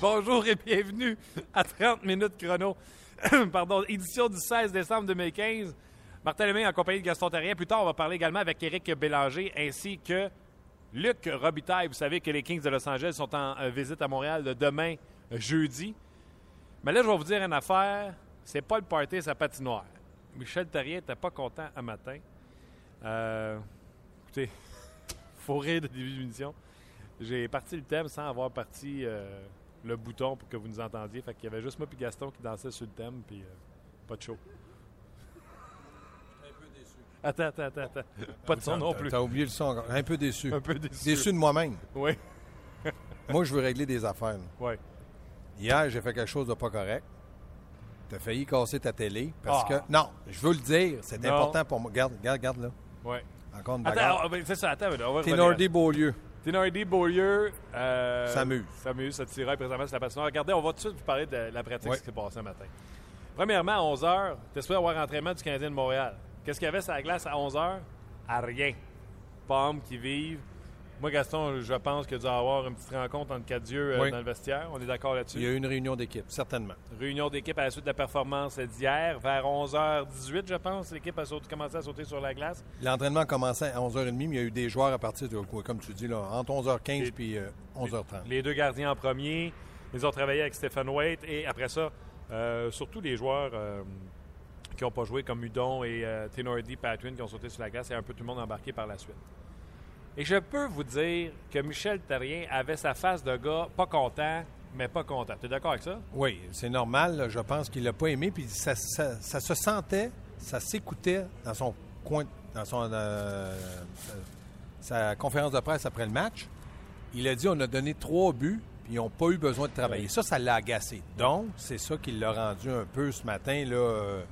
Bonjour et bienvenue à 30 minutes chrono. Pardon, édition du 16 décembre 2015. Martin Lemay en compagnie de Gaston Terrien. Plus tard, on va parler également avec Éric Bélanger ainsi que Luc Robitaille. Vous savez que les Kings de Los Angeles sont en euh, visite à Montréal de demain, euh, jeudi. Mais là, je vais vous dire une affaire. C'est pas le party, la patinoire. Michel Terrien n'était pas content un matin. Euh, écoutez, faut rire de début d'émission. J'ai parti le thème sans avoir parti le bouton pour que vous nous entendiez. Fait qu'il y avait juste moi et Gaston qui dansaient sur le thème, puis pas de show. Attends, attends, attends, attends. Pas de son non plus. T'as oublié le son encore. Un peu déçu. Un peu déçu. Déçu de moi-même. Oui, Moi, je veux régler des affaires. là. oui. Hier, j'ai fait quelque chose de pas correct. T'as failli casser ta télé parce Ah. que. Non, je veux le dire. C'est Non. important pour moi. Regarde, regarde, regarde là. oui. Encore une Attends, bagarre. ah, ben, c'est ça, attends, on va revenir. Ténordi Beaulieu. Thénardi, Beaulieu. Euh, S'amuse. S'amuse, ça tiraille présentement sur la patinoire. Regardez, on va tout de suite vous parler de la pratique qui s'est passée ce matin. Premièrement, à 11h, tu espères avoir entraînement du Canadien de Montréal. Qu'est-ce qu'il y avait sur la glace à 11h? À rien. Pommes qui vivent. Moi, Gaston, je pense qu'il y a dû avoir une petite rencontre entre quatre dieux euh, Oui. dans le vestiaire. On est d'accord Il y là-dessus? a eu une réunion d'équipe, certainement. Réunion d'équipe à la suite de la performance d'hier. Vers 11h18, je pense, l'équipe a sauté- commencé à sauter sur la glace. L'entraînement commençait à 11h30, mais il y a eu des joueurs à partir de, comme tu dis, là, entre 11h15 Et- puis euh, 11h30. Les deux gardiens en premier. Ils ont travaillé avec Stephen Waite. Et après ça, euh, surtout les joueurs euh, qui n'ont pas joué, comme Udon et euh, Tenordi, Patwin, qui ont sauté sur la glace, et un peu tout le monde embarqué par la suite. Et je peux vous dire que Michel Terrien avait sa face de gars pas content, mais pas content. Tu es d'accord avec ça? Oui, c'est normal. là. Je pense qu'il l'a pas aimé. Puis ça, ça- ça se sentait, ça s'écoutait dans son coin, dans son euh, sa, sa conférence de presse après le match. Il a dit on a donné trois buts, puis ils n'ont pas eu besoin de travailler. Oui. Ça, ça l'a agacé. Donc, c'est ça qui l'a rendu un peu ce matin, là, euh,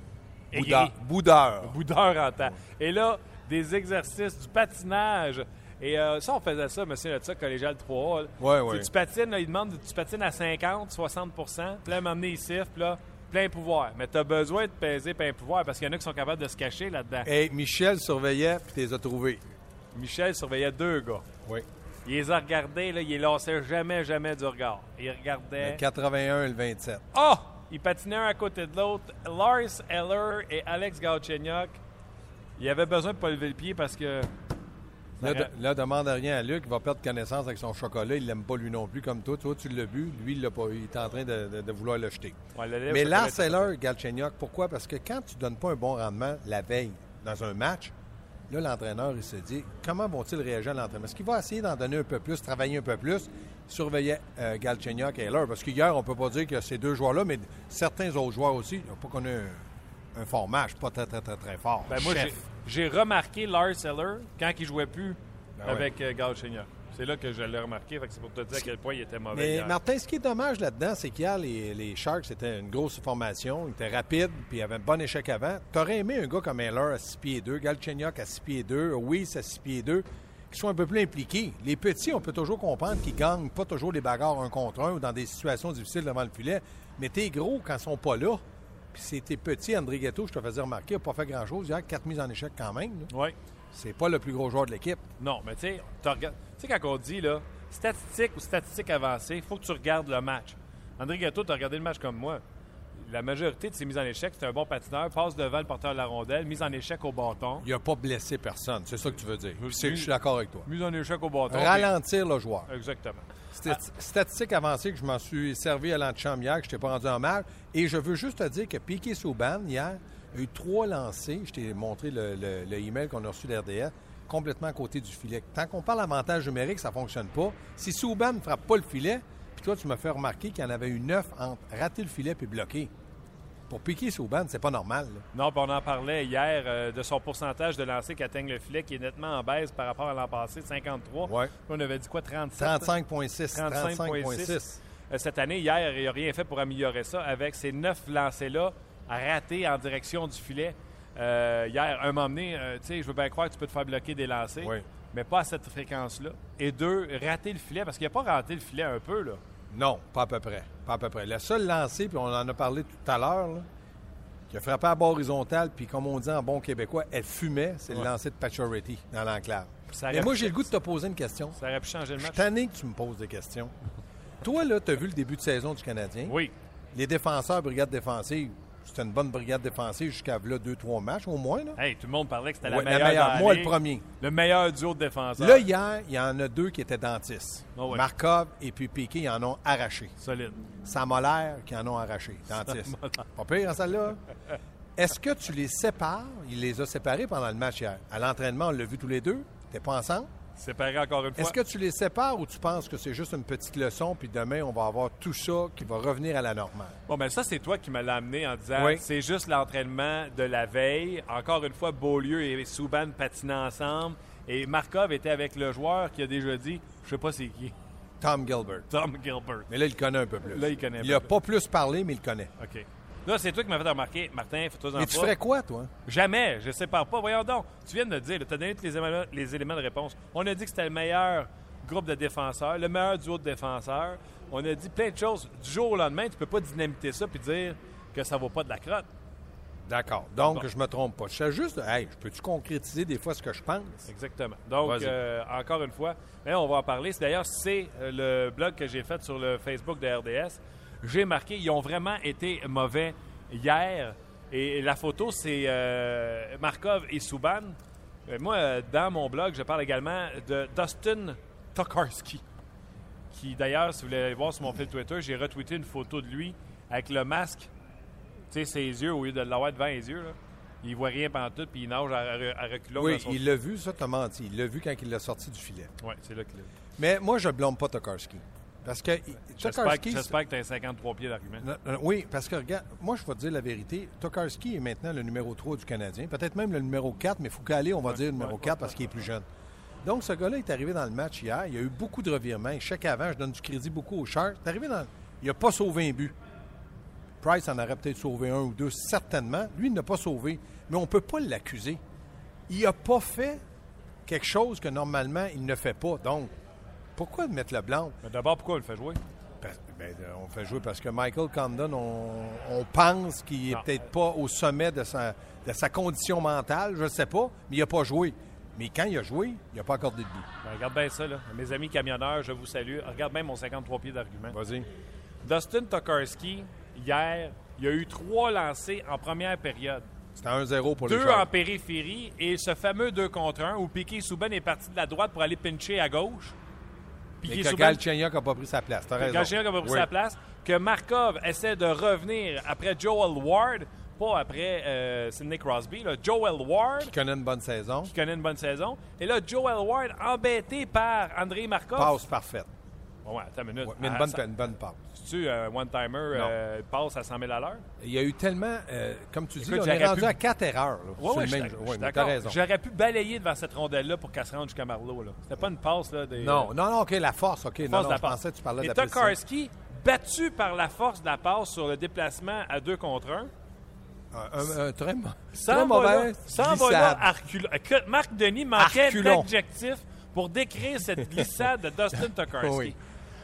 boudeur. boudeur. boudeur en temps. Et là, des exercices, du patinage. Et euh, ça, on faisait ça, monsieur le collégial 3. là. Ouais, Tu Tu patines, là, il demande, tu patines à 50, 60 Puis là, siffle, puis là, plein pouvoir. Mais tu as besoin de peser plein pouvoir parce qu'il y en a qui sont capables de se cacher là-dedans. Et Michel surveillait, puis tu les as trouvés. Michel surveillait deux gars. Oui. Il les a regardés, là, il les lassait jamais, jamais du regard. Il regardait. Le 81 et le 27. Oh! Ils patinaient un à côté de l'autre. Lars Eller et Alex Galchenyuk, ils avaient besoin de pas lever le pied parce que. Là, de- là, demande rien à Luc, il va perdre connaissance avec son chocolat. Il l'aime pas lui non plus comme toi. Toi, tu l'as bu. Lui, il l'a pas. Il est en train de, de- de vouloir le jeter. Ouais, le Mais Lars Eller, Galchenyuk, pourquoi? Parce que quand tu donnes pas un bon rendement la veille dans un match, là, l'entraîneur, il se dit, comment vont-ils réagir à l'entraînement? Est-ce qu'il va essayer d'en donner un peu plus, travailler un peu plus? Il surveillait euh, Galchenyuk et Eller. Parce qu'hier, on peut pas dire que ces deux joueurs-là, mais certains autres joueurs aussi, n'ont pas connu un, un fort match, pas très, très, très, très fort. Ben, moi, j'ai- remarqué Lars Eller quand il jouait plus Ben ouais. avec euh, Galchenyuk. C'est là que je l'ai remarqué. C'est pour te dire à quel point il était mauvais. Mais hier. Martin, ce qui est dommage là-dedans, c'est qu'hier, les, les Sharks, c'était une grosse formation. Ils étaient rapides, puis ils avaient un bon échec avant. T'aurais aimé un gars comme Heller à 6 pieds 2, Galchenyuk à 6 pieds 2, Weiss à 6 pieds 2, qui sont un peu plus impliqués. Les petits, on peut toujours comprendre qu'ils gagnent pas toujours les bagarres un contre un ou dans des situations difficiles devant le filet. Mais t'es gros quand ils sont pas là. Puis c'est tes petits, André Ghetto, je te faisais remarquer, n'a pas fait grand-chose hier, quatre mises en échec quand même. là. Oui. C'est pas le plus gros joueur de l'équipe. Non, mais tu sais, tu sais, quand on dit, là, statistique ou statistique avancée, il faut que tu regardes le match. André Gatto, tu as regardé le match comme moi. La majorité de ses mises en échec, c'est un bon patineur, passe devant le porteur de la rondelle, mise en échec au bâton. Il a pas blessé personne. C'est ça que tu veux dire. Je suis d'accord avec toi. Mise en échec au bâton. Ralentir le joueur. Exactement. Stati- Statistique avancée que je m'en suis servi à l'antichambre hier, que je t'ai pas rendu en mal. Et je veux juste te dire que Piqué Souban, hier, a eu trois lancés. Je t'ai montré le, le- le email qu'on a reçu d'RDS, complètement à côté du filet. Tant qu'on parle avantage numérique, ça fonctionne pas. Si Souban ne frappe pas le filet, puis toi, tu m'as fait remarquer qu'il y en avait eu neuf entre rater le filet puis bloquer. Pour Piqué Souban, c'est pas normal. là. Non, on en parlait hier euh, de son pourcentage de lancers qui atteignent le filet, qui est nettement en baisse par rapport à l'an passé, 53. Ouais. On avait dit quoi, 37? 35,6. 35,6. 35,6. Euh, Cette année, hier, il n'a rien fait pour améliorer ça avec ces neuf lancers-là à rater en direction du filet. Euh, hier, un moment donné, euh, tu sais, je veux bien croire que tu peux te faire bloquer des lancers, Oui. mais pas à cette fréquence-là. Et deux, rater le filet, parce qu'il n'a pas raté le filet un peu, là. Non, pas à peu près. Pas à peu près. Le seul lancé, puis on en a parlé tout à l'heure, qui a frappé à bord horizontal, puis comme on dit en bon québécois, elle fumait, c'est le lancer de Pacioretty dans l'enclave. Mais moi, j'ai le goût de te poser une question. Ça aurait pu changer le Je suis match. que tu me poses des questions. Toi, là, tu as vu le début de saison du Canadien? Oui. Les défenseurs, brigade défensive, c'était une bonne brigade défensive jusqu'à là, deux, trois matchs au moins. Là. Hey, tout le monde parlait que c'était Ouais, la meilleure. Moi, le premier. Le meilleur duo de défenseurs. Là, hier, il y en a deux qui étaient dentistes. Ah ouais. Markov et puis Piquet, ils en ont arraché. Solide. Samolaire qui en ont arraché, dentiste. Pas pire, hein, celle-là? Est-ce que tu les sépares? Il les a séparés pendant le match hier. À l'entraînement, on l'a vu tous les deux. T'es pas ensemble? Encore une fois. Est-ce que tu les sépares ou tu penses que c'est juste une petite leçon, puis demain, on va avoir tout ça qui va revenir à la normale? Bon, ben ça, c'est toi qui me l'as amené en disant Oui. c'est juste l'entraînement de la veille. Encore une fois, Beaulieu et Souban patinaient ensemble. Et Markov était avec le joueur qui a déjà dit, je sais pas c'est qui, Tom Gilbert. Tom Gilbert. Mais là, il connaît un peu plus. Là, il connaît un Il peu a plus. pas plus parlé, mais il connaît. OK. Là, c'est toi qui m'as fait remarquer, Martin, faut-toi en Mais tu pas. ferais quoi, toi? Jamais, je sépare pas. Voyons donc, tu viens de le dire, tu as donné tous les éléments, les éléments de réponse. On a dit que c'était le meilleur groupe de défenseurs, le meilleur duo de défenseurs. On a dit plein de choses. Du jour au lendemain, tu peux pas dynamiter ça puis dire que ça vaut pas de la crotte. D'accord. Donc, Bon. je me trompe pas. Je sais juste, hey, je peux-tu concrétiser des fois ce que je pense? Exactement. Donc, euh, encore une fois, on va en parler. C'est- D'ailleurs, c'est euh, le blog que j'ai fait sur le Facebook de RDS. J'ai marqué, ils ont vraiment été mauvais hier. Et la photo, c'est euh, Markov et Subban. Euh, moi, dans mon blog, je parle également de Dustin Tokarski, qui d'ailleurs, si vous voulez aller voir sur mon fil Twitter, j'ai retweeté une photo de lui avec le masque, tu sais, ses yeux, au lieu de l'avoir devant les yeux. Là. Il voit rien pendant tout, puis il nage à, à, à reculons Oui, son il l'a vu, ça, t'as menti. Il l'a vu quand il l'a sorti du filet. oui, c'est là qu'il est. Mais moi, je blâme pas Tokarski. Parce que Tokarski, que, j'espère que tu as 53 pieds d'argument. Oui, parce que regarde, moi je vais te dire la vérité. Tokarski est maintenant le numéro 3 du Canadien, peut-être même le numéro 4, mais Foucault, on va dire le numéro 4 parce qu'il est plus jeune. Donc ce gars-là est arrivé dans le match hier, il y a eu beaucoup de revirements. Échec avant, je donne du crédit beaucoup aux Sharks. Il est arrivé dans. Il n'a pas sauvé un but. Price en aurait peut-être sauvé un ou deux, certainement. Lui, il n'a pas sauvé. Mais on ne peut pas l'accuser. Il n'a pas fait quelque chose que normalement il ne fait pas. Donc, pourquoi mettre le blanc? Mais d'abord, pourquoi on le fait jouer? Parce- ben, on fait jouer parce que Michael Condon, on, on pense qu'il est Non. peut-être pas au sommet de sa, de sa condition mentale, je ne sais pas, mais il n'a pas joué. Mais quand il a joué, il n'a pas accordé de but. Ben, regarde bien ça, là. Mes amis camionneurs, je vous salue. Regarde bien mon 53 pieds d'argument. Vas-y. Dustin Tokarski, hier, il y a eu trois lancés en première période. C'était 1-0 pour les Deux en périphérie et ce fameux 2 contre 1 où Piquet Souban est parti de la droite pour aller pincher à gauche. Piquet que Galchenyuk n'a pas pris sa place. T'as raison. Galchenyuk a pas pris Oui. sa place. Que Markov essaie de revenir après Joel Ward, pas après euh, Sidney Crosby. là. Joel Ward, Qui connaît une bonne saison. qui connaît une bonne saison. Et là, Joel Ward, embêté par André Markov. Passe parfaite. Ouais, attends une minute. Ouais, mais une bonne, une bonne passe. C'est-tu un one-timer euh, passe à 100 000 à l'heure? Il y a eu tellement, euh, comme tu dis, Écoute, on est j'aurais rendu pu- à quatre erreurs. là, Oui, sur oui, le même je mais d'accord. raison. J'aurais pu balayer devant cette rondelle-là pour qu'elle se rende jusqu'à Marlowe. là. C'était pas une passe. Là, des, Non, non, non, OK, la force, OK. force Non, de non, la je passe. pensais que tu parlais Et de la. Tokarski, battu par la force de la passe sur le déplacement à 2 contre 1, Un, un- un très, très va mauvais là, là glissade. à reculons. Marc Denis manquait d'adjectifs pour décrire cette glissade de Dustin Tokarski. Oui.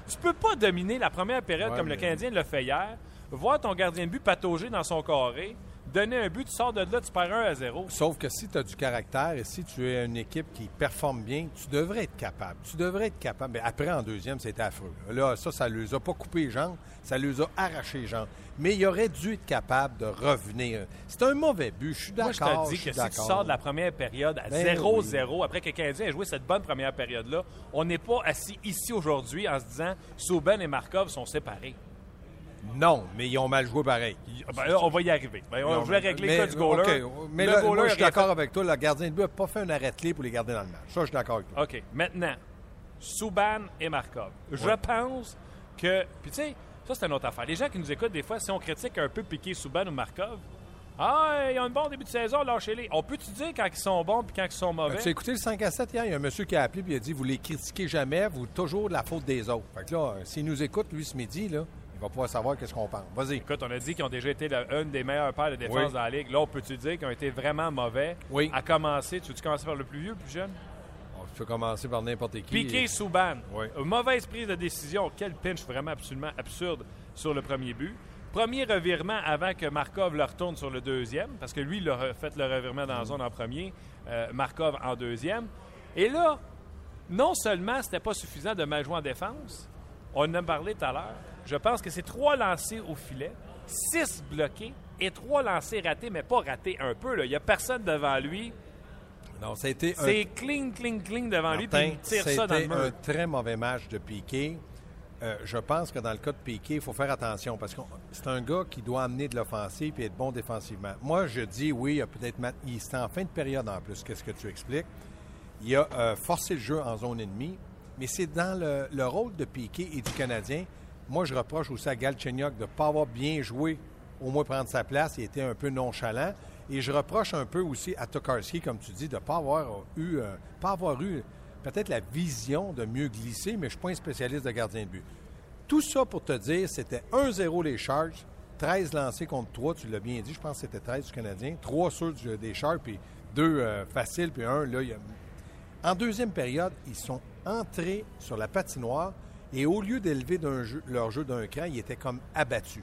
Tu peux pas dominer la première période Ouais, comme le Canadien l'a fait hier, voir ton gardien de but patauger dans son carré, donner un but, tu sors de là, tu perds 1 à 0. Sauf que si tu as du caractère et si tu es une équipe qui performe bien, tu devrais être capable. Tu devrais être capable. Mais après, en deuxième, c'était affreux. Là, ça, ça ne les a pas coupé les jambes, ça les a arraché les jambes. Mais il aurait dû être capable de revenir. C'est un mauvais but, je suis Moi, je d'accord. te dis que si tu d'accord. sors de la première période à Ben 0-0, après que le Canadien ait joué cette bonne première période-là, on n'est pas assis ici aujourd'hui en se disant Souben et Markov sont séparés. Non, mais ils ont mal joué pareil. Ben là, on va y arriver. Ben, on voulait régler mais- le cas du goaler? Mais Le là, goaler moi, je suis d'accord fait- avec toi. Le gardien de but n'a pas fait un arrêt clé pour les garder dans le match. Ça, je suis d'accord avec toi. OK. Maintenant, Souban et Markov. Je pense que. Puis, tu sais, ça, c'est une autre affaire. Les gens qui nous écoutent, des fois, si on critique un peu Piqué, Souban ou Markov, ah, ils ont un bon début de saison, lâchez-les. On peut-tu dire quand ils sont bons puis quand ils sont mauvais? Tu as écouté le 5 à 7 hier? Il y a un monsieur qui a appelé et il a dit Vous les critiquez jamais, vous toujours de la faute des autres. Fait que là, euh, s'il nous écoute, lui, ce midi, là, va pouvoir savoir qu'est-ce qu'on pense. Vas-y. Écoute, on a dit qu'ils ont déjà été la- une des meilleures paires de défense Oui. dans la Ligue. Là, on peut-tu dire qu'ils ont été vraiment mauvais? Oui. À commencer, tu veux-tu commencer par le plus vieux, le plus jeune? On peut commencer par n'importe qui. Piqué Souban. Oui. Mauvaise prise de décision. Quel pinch vraiment absolument absurde sur le premier but. Premier revirement avant que Markov le retourne sur le deuxième, parce que lui, il a fait le revirement dans la zone en premier, euh, Markov en deuxième. Et là, non seulement c'était pas suffisant de mal jouer en défense, on en a parlé tout à l'heure. Je pense que c'est trois lancés au filet, six bloqués et trois lancés ratés, mais pas ratés un peu. là. Il n'y a personne devant lui. Non, un C'est cling, cling, cling devant lui, puis il tire ça dans le mur. un très mauvais match de Piqué. Euh, je pense que dans le cas de Piqué, il faut faire attention parce que c'est un gars qui doit amener de l'offensive et être bon défensivement. Moi, je dis oui, il a peut-être mat- il était en fin de période en plus. Qu'est-ce que tu expliques? Il a euh, forcé le jeu en zone ennemie, mais c'est dans le, le rôle de Piqué et du Canadien. Moi, je reproche aussi à Galchenyuk de ne pas avoir bien joué, au moins prendre sa place. Il était un peu nonchalant. Et je reproche un peu aussi à Tokarski, comme tu dis, de ne pas avoir eu, euh, eu peut-être la vision de mieux glisser, mais je ne suis pas un spécialiste de gardien de but. Tout ça pour te dire, c'était 1-0 les Sharks, 13 lancés contre 3, tu l'as bien dit, je pense que c'était 13 du Canadien, 3 ceux du- des Sharks, puis 2 faciles, puis 1, là, En deuxième période, ils sont entrés sur la patinoire et au lieu d'élever jeu- leur jeu d'un cran, ils étaient comme abattus.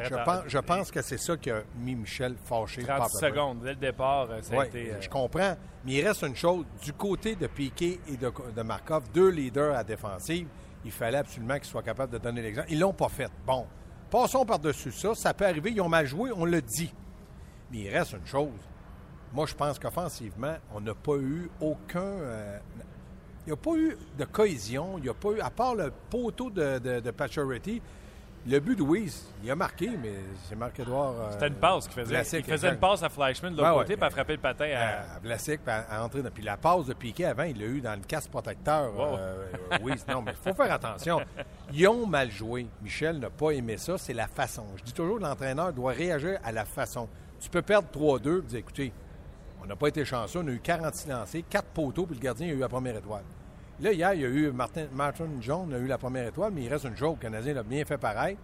Je pense, je pense que c'est ça qui a mis Michel fâché. 30 pas à peu près. secondes dès le départ, euh, ça a Ouais, été. euh, je comprends. Mais il reste une chose. Du côté de Piquet et de, de Markov, deux leaders à défensive, il fallait absolument qu'ils soient capables de donner l'exemple. Ils l'ont pas fait. Bon, passons par-dessus ça. Ça peut arriver. Ils ont mal joué, on le dit. Mais il reste une chose. Moi, je pense qu'offensivement, on n'a pas eu aucun. euh, n'y a pas eu de cohésion. Il n'y a pas eu, à part le poteau de, de, de Pacioretty, le but de Weiss, il a marqué, mais c'est Marc-Édouard. euh, C'était une passe qu'il faisait. Vlasic, il faisait une passe à Flashman de l'autre ouais. côté, puis à frapper le patin à. à Vlasic, puis à, à entrer dans- Puis la passe de Piquet avant, il l'a eu dans le casque protecteur. Wow. euh, euh, oui, non, mais il faut faire attention. Ils ont mal joué. Michel n'a pas aimé ça. C'est la façon. Je dis toujours l'entraîneur doit réagir à la façon. Tu peux perdre 3-2 et dire écoutez, on n'a pas été chanceux. On a eu 46 lancés, 4 poteaux, puis le gardien a eu la première étoile. Là, hier, il y a eu Martin, Martin John a eu la première étoile, mais il reste une joke. Le Canadien l'a bien fait pareil.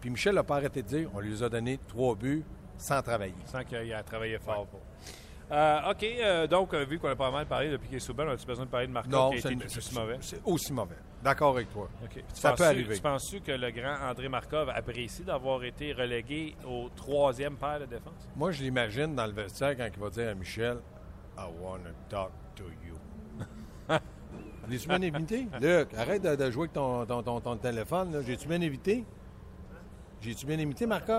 Puis Michel n'a pas arrêté de dire on lui a donné trois buts sans travailler. Sans qu'il a travaillé fort pour. Euh, OK, euh, donc, euh, vu qu'on a pas mal parlé de Piquet Souban, on a-tu besoin de parler de Markov qui a été tout aussi mauvais? C'est aussi mauvais. D'accord avec toi. OK. Tu Ça peut arriver. Tu penses-tu que le grand André Markov apprécie d'avoir été relégué au troisième paire de défense? Moi, je l'imagine dans le vestiaire quand il va dire à Michel I want to talk L'as-tu bien invité? Luc, arrête de, de jouer avec ton, ton, ton- ton téléphone. J'ai-tu bien invité? J'ai-tu bien invité, Marco?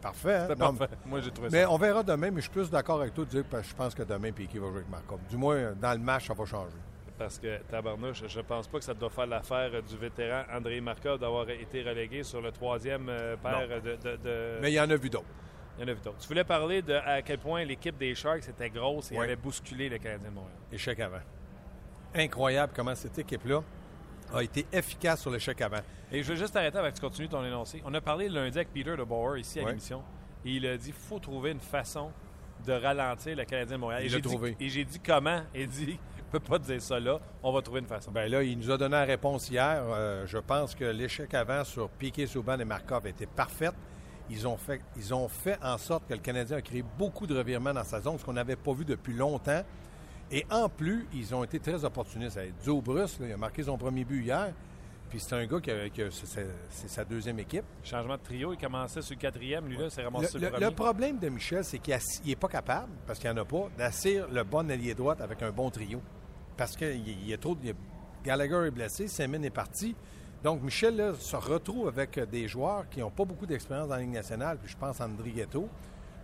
Parfait. hein? Non, parfait. Moi, j'ai trouvé mais ça. on verra demain, mais je suis plus d'accord avec toi de dire que je pense que demain, Piquet va jouer avec Marco. Du moins, dans le match, ça va changer. Parce que, tabarnouche, je pense pas que ça doit faire l'affaire du vétéran André Markov d'avoir été relégué sur le troisième euh, paire de, de- de- Mais il y en a vu d'autres. Il y en a vu d'autres. Tu voulais parler de à quel point l'équipe des Sharks était grosse et Oui. avait bousculé le Canadien de Montréal. Échec avant. Incroyable comment cette équipe-là a été efficace sur l'échec avant. Et je veux juste arrêter avec tu continues ton énoncé. On a parlé lundi avec Peter de Bauer ici à Ouais. l'émission et il a dit faut trouver une façon de ralentir le Canadien de Montréal. Il et l'a j'ai dit- trouvé. Et j'ai dit comment? Il dit peut pas dire ça là, on va trouver une façon. Ben là, il nous a donné la réponse hier. Euh, je pense que l'échec avant sur Piquet, Souban et Markov était parfaite. Ils ont, fait, ils ont fait en sorte que le Canadien a créé beaucoup de revirements dans sa zone, ce qu'on n'avait pas vu depuis longtemps. Et en plus, ils ont été très opportunistes. Zobrus, là, il a marqué son premier but hier. Puis c'est un gars qui a- qui a- c'est- sa deuxième équipe. Changement de trio, il commençait sur le quatrième, lui là, c'est ramassé Le, sur le- le premier. le problème de Michel, c'est qu'il n'est pas capable, parce qu'il n'y en a pas, d'assir le bon allié droite avec un bon trio. Parce qu'il il y a trop de. Gallagher est blessé, Semin est parti. Donc, Michel là, se retrouve avec des joueurs qui n'ont pas beaucoup d'expérience dans la Ligue nationale. Puis je pense à André Ghetto,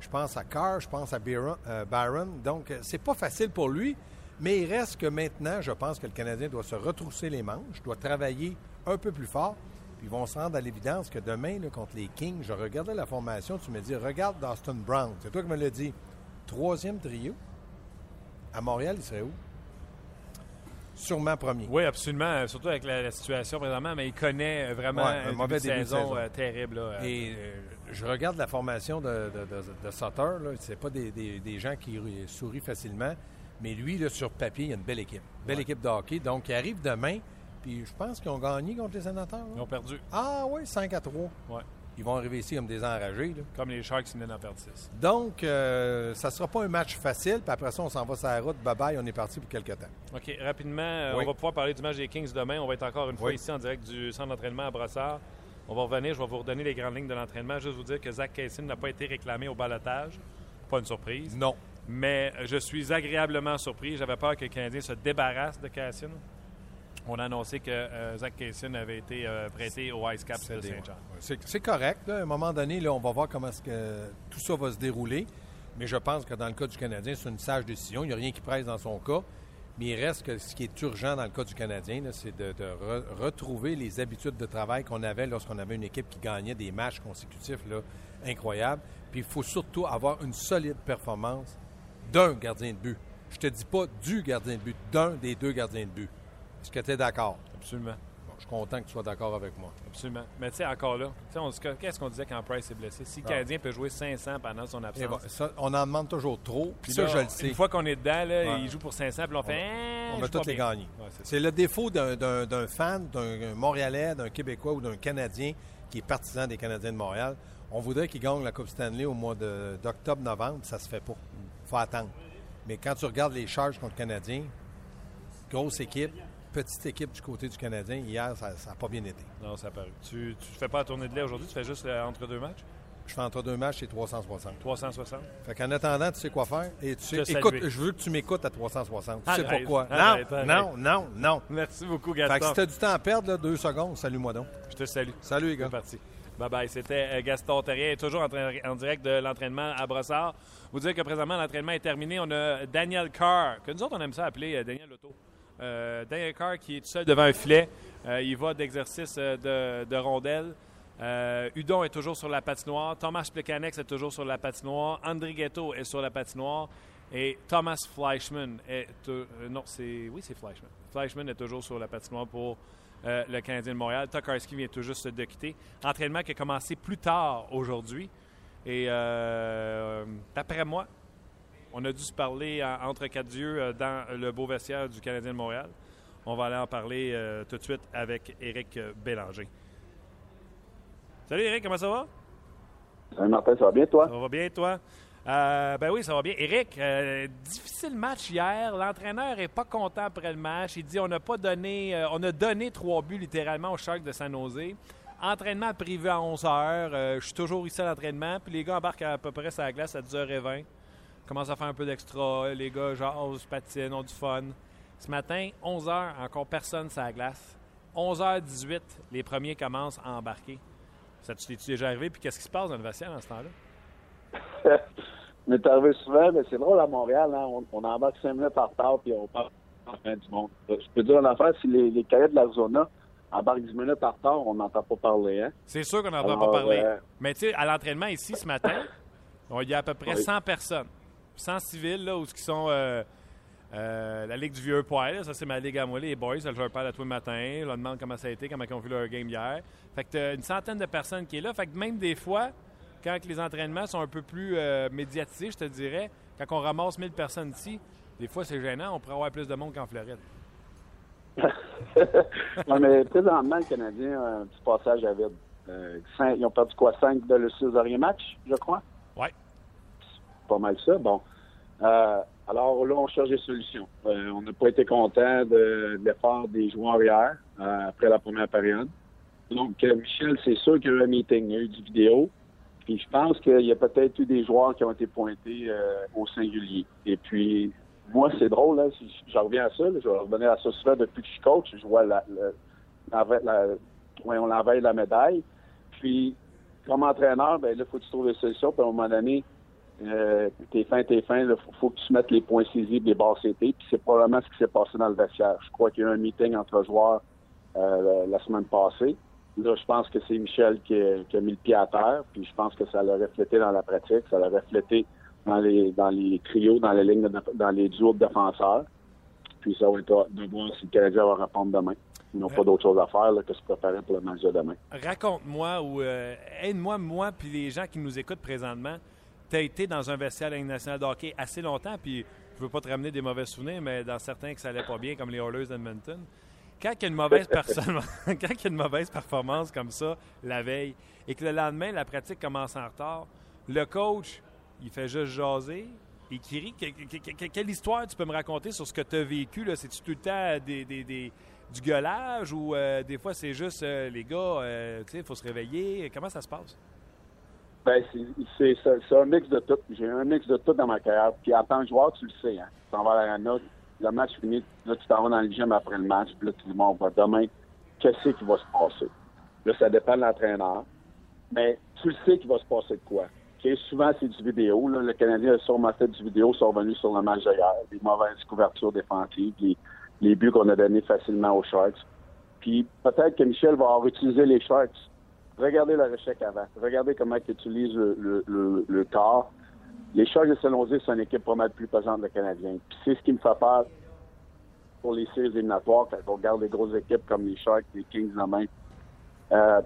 je pense à Carr, je pense à Byron. euh, Byron. Donc, euh, c'est pas facile pour lui. Mais il reste que maintenant, je pense que le Canadien doit se retrousser les manches, doit travailler un peu plus fort. Puis ils vont se rendre à l'évidence que demain, là, contre les Kings, je regardais la formation, tu me dis, regarde Dustin Brown. C'est toi qui me l'as dit. Troisième trio. À Montréal, il serait où? Sûrement premier. Oui, absolument, surtout avec la, la situation présentement, mais il connaît vraiment Ouais, un un mauvais début de saison, euh, terrible. là. Et euh, je regarde la formation de, de, de- de Sutter. C'est pas des, des- des gens qui ri- sourient facilement. Mais lui, là, sur papier, il y a une belle équipe. Belle Ouais. équipe de hockey. Donc, il arrive demain. Puis je pense qu'ils ont gagné contre les sénateurs. là. Ils ont perdu. Ah oui, 5 à 3. Ouais. ils vont arriver ici comme des enragés. là. Comme les Sharks, ils viennent en perdre 6. Donc, euh, ça ne sera pas un match facile. Puis après ça, on s'en va sur la route. Bye-bye, on est parti pour quelques temps. OK, rapidement, euh, Oui. on va pouvoir parler du match des Kings demain. On va être encore une fois Oui. ici en direct du centre d'entraînement à Brossard. On va revenir, je vais vous redonner les grandes lignes de l'entraînement. Juste vous dire que Zach Cassin n'a pas été réclamé au balotage. Pas une surprise. Non. Mais je suis agréablement surpris. J'avais peur que le Canadien se débarrasse de Cassin. On a annoncé que euh, Zach Cassin avait été euh, prêté au Ice Caps de Saint-Jean. C'est correct. là. À un moment donné, là, on va voir comment est-ce que tout ça va se dérouler. Mais je pense que dans le cas du Canadien, c'est une sage décision. Il n'y a rien qui presse dans son cas. Mais il reste que ce qui est urgent dans le cas du Canadien, c'est de, de re- retrouver les habitudes de travail qu'on avait lorsqu'on avait une équipe qui gagnait des matchs consécutifs là, incroyables. Puis il faut surtout avoir une solide performance d'un gardien de but. Je te dis pas du gardien de but, d'un des deux gardiens de but. Est-ce que tu es d'accord? Absolument. Je suis content que tu sois d'accord avec moi. Absolument. Mais tu sais, encore là, qu'est-ce qu'on disait quand Price est blessé? Si le Ah. Canadien peut jouer 500 pendant son Et absence, bon, ça, on en demande toujours trop. Puis ça, là, je le sais. Une fois qu'on est dedans, là, Ouais. il joue pour 500, puis on fait. Eh, On va suis tous les gagner. Ouais, c'est le défaut d'un- fan, d'un Montréalais, d'un Québécois ou d'un Canadien qui est partisan des Canadiens de Montréal. On voudrait qu'ils gagnent la Coupe Stanley au mois de- d'octobre-novembre. Ça se fait pas. faut attendre. Mais quand tu regardes les charges contre le Canadien, grosse équipe, petite équipe du côté du Canadien, hier, ça n'a pas bien été. Non, ça a paru. Tu ne fais pas la tournée de lait aujourd'hui, tu fais juste euh, entre deux matchs? Je fais entre deux matchs, c'est 360. 360? Fait qu'en attendant, tu sais quoi faire. Et tu sais, Je écoute, je veux que tu m'écoutes à 360. Tu sais pourquoi? arrête, non, arrête. non, non, non. Merci beaucoup, Fait que Gaston. si tu as du temps à perdre, là, deux secondes, salue-moi donc. Je te salue. Salut les C'est gars. parti. Bye bye. C'était euh, Gaston Terrien, toujours en, direct de l'entraînement à Brossard. Vous dire que présentement, l'entraînement est terminé. On a Daniel Carr, que nous autres, on aime ça appeler euh, Daniel Loto. Euh, Daniel Carr qui est tout seul devant un filet. Euh, il va d'exercice euh, de, de rondelle. Euh, Udon est toujours sur la patinoire. Thomas Plecanex est toujours sur la patinoire. André Ghetto est sur la patinoire. Et Thomas Fleischmann est. non, c'est. Oui, c'est Fleischmann. Fleischmann est toujours sur la patinoire pour le Canadien de Montréal. Tokarski vient tout juste de quitter. Entraînement qui a commencé plus tard aujourd'hui. Et d'après moi, on a dû se parler en- entre quatre yeux euh, dans le beau vestiaire du Canadien de Montréal. On va aller en parler euh, tout de suite avec Éric euh, Bélanger. Salut Éric, comment ça va? Salut Martin, ça va bien toi? Ça va bien, toi? Euh, ben oui, ça va bien. Éric, euh, difficile match hier. L'entraîneur est pas content après le match. Il dit on n'a pas donné, euh, on a donné trois buts littéralement au Sharks de San Jose. Entraînement privé à 11 heures. Euh, je suis toujours ici à l'entraînement. Puis les gars embarquent à peu près sur la glace à 10h20. Commencent à faire un peu d'extra. Les gars jasent, patinent, ont du fun. Ce matin, 11h, encore personne sur la glace. 11h18, les premiers commencent à embarquer. Ça t'es déjà arrivé? Puis qu'est-ce qui se passe dans le vestiaire en ce temps-là? On est arrivé souvent, mais c'est drôle à Montréal, hein, on, on embarque cinq minutes en retard puis on part en fin du monde. Je peux dire une affaire, si les, les cahiers de l'Arizona embarquent 10 minutes en retard, on n'entend pas parler. Hein? C'est sûr qu'on n'en va Alors, pas parler. euh, Mais tu sais, à l'entraînement ici ce matin, il y a à peu près Oui. 100 personnes. 100 civils, là, où ce qui sont euh, euh, la Ligue du Vieux Poil. Ça, c'est ma ligue à moi, les boys. Je leur parle à tous les matins. Je leur demande comment ça a été, comment ils ont vu leur game hier. Fait que t'as une centaine de personnes qui est là. Fait que même des fois, quand les entraînements sont un peu plus euh, médiatisés, je te dirais, quand on ramasse 1000 personnes ici, des fois, c'est gênant. On pourrait avoir plus de monde qu'en Floride. Ouais, mais présentement, le Canadien a un petit passage à vide. Euh, cinq- ils ont perdu quoi? 5 de le 6 dernier match, je crois? Ouais. Pas mal ça. Bon. Euh, alors là, on cherche des solutions. Euh, on n'a pas été content de, l'effort des joueurs hier, euh, après la première période. Donc, Michel, c'est sûr qu'il y a eu un meeting, il y a eu du vidéo. Puis je pense qu'il y a peut-être eu des joueurs qui ont été pointés au singulier. Et puis, moi, c'est drôle, hein, si j'en reviens à ça, là, je vais revenir à ça souvent depuis que je coach, je vois la, on l'enveille la médaille. Puis, comme entraîneur, ben là, faut que tu trouves des solutions. Puis à un moment donné, euh, t'es fin, t'es fin, il faut, faut que tu mettes les points saisisses, les barres CT. Puis c'est probablement ce qui s'est passé dans le vestiaire. Je crois qu'il y a eu un meeting entre joueurs euh, la, la semaine passée. Là, je pense que c'est Michel qui a, qui a mis le pied à terre. Puis je pense que ça l'a reflété dans la pratique, ça l'a reflété dans les dans les trios, dans les lignes, de- dans les duos de défenseurs. Puis ça va être de voir si le Canadien va répondre demain. Ils n'ont pas d'autre chose à faire là, que se préparer pour le match de demain. Raconte-moi ou euh, aide-moi, moi, puis les gens qui nous écoutent présentement. Tu as été dans un vestiaire de la Ligue nationale de hockey assez longtemps, puis je veux pas te ramener des mauvais souvenirs, mais dans certains que ça allait pas bien, comme les Oilers d'Edmonton. quand il, y a une mauvaise quand il y a une mauvaise performance comme ça la veille et que le lendemain, la pratique commence en retard, le coach, il fait juste jaser, et qui rit. quelle histoire tu peux me raconter sur ce que tu as vécu? C'est-tu tout le temps des, du gueulage ou euh, des fois c'est juste euh, les gars, euh, il faut se réveiller? Comment ça se passe? Ben, c'est un mix de tout. J'ai un mix de tout dans ma carrière. Puis en tant que joueur, tu le sais. Hein? Tu t'en vas à l'arena, le match finit, là, tu t'en vas dans le gym après le match, puis là, tu dis, bon, demain, qu'est-ce qui va se passer? Là, ça dépend de l'entraîneur. Mais tu le sais qu'il va se passer de quoi. souvent, c'est du vidéo. Le Canadien a sûrement fait du vidéo, sont venus sur le match d'hier. Les mauvaises couvertures défensives, les, les buts qu'on a donnés facilement aux Sharks. Puis peut-être que Michel va avoir utilisé les Sharks. Regardez le réchec avant. Regardez comment il utilise le, corps. Les Sharks de San Jose, c'est une équipe pas mal plus pesante que le Canadien. C'est ce qui me fait peur pour les séries éliminatoires quand on regarde les grosses équipes comme les Sharks, les Kings en main. Euh,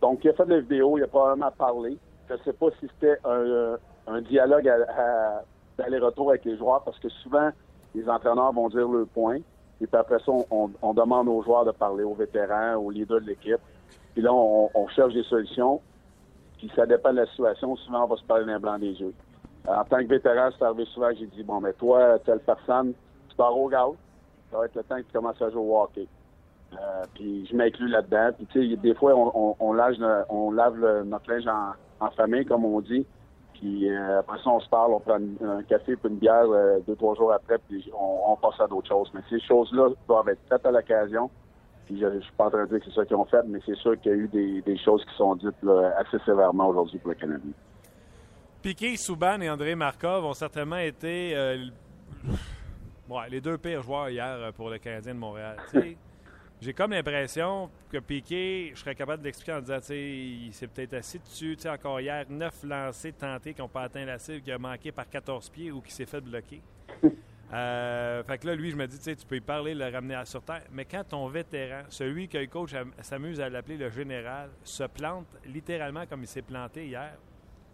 donc, il a fait de la vidéo, il a probablement parlé. Je ne sais pas si c'était un, un, dialogue d'aller-retour avec les joueurs parce que souvent, les entraîneurs vont dire le point. Et puis après ça, on, demande aux joueurs de parler, aux vétérans, aux leaders de l'équipe. Puis là, on, cherche des solutions. Puis ça dépend de la situation. Souvent, on va se parler d'un blanc des yeux. En tant que vétéran, c'est arrivé souvent, j'ai dit, bon, mais toi, telle personne, tu pars au gars. Ça va être le temps que tu commences à jouer au hockey. Euh, puis je m'inclus là-dedans. Puis tu sais, des fois, on, on, lave, on notre linge en, famille, comme on dit. Puis euh, après ça, on se parle, on prend un, café puis une bière euh, deux, trois jours après, puis on, passe à d'autres choses. Mais ces choses-là doivent être faites à l'occasion. Puis je, ne suis pas en train de dire que c'est ça qu'ils ont fait, mais c'est sûr qu'il y a eu des, choses qui sont dites assez sévèrement aujourd'hui pour le Canada. Piquet, Souban et André Markov ont certainement été les deux pires joueurs hier pour le Canadien de Montréal. J'ai comme l'impression que Piqué, je serais capable de l'expliquer en disant, il s'est peut-être assis dessus. Encore hier, neuf lancés tentés qui n'ont pas atteint la cible, qui a manqué par 14 pieds ou qui s'est fait bloquer. euh, fait que là, lui, je me dis, tu sais, tu peux y parler, le ramener à sur terre. Mais quand ton vétéran, celui que le coach s'amuse à l'appeler le général, se plante littéralement comme il s'est planté hier,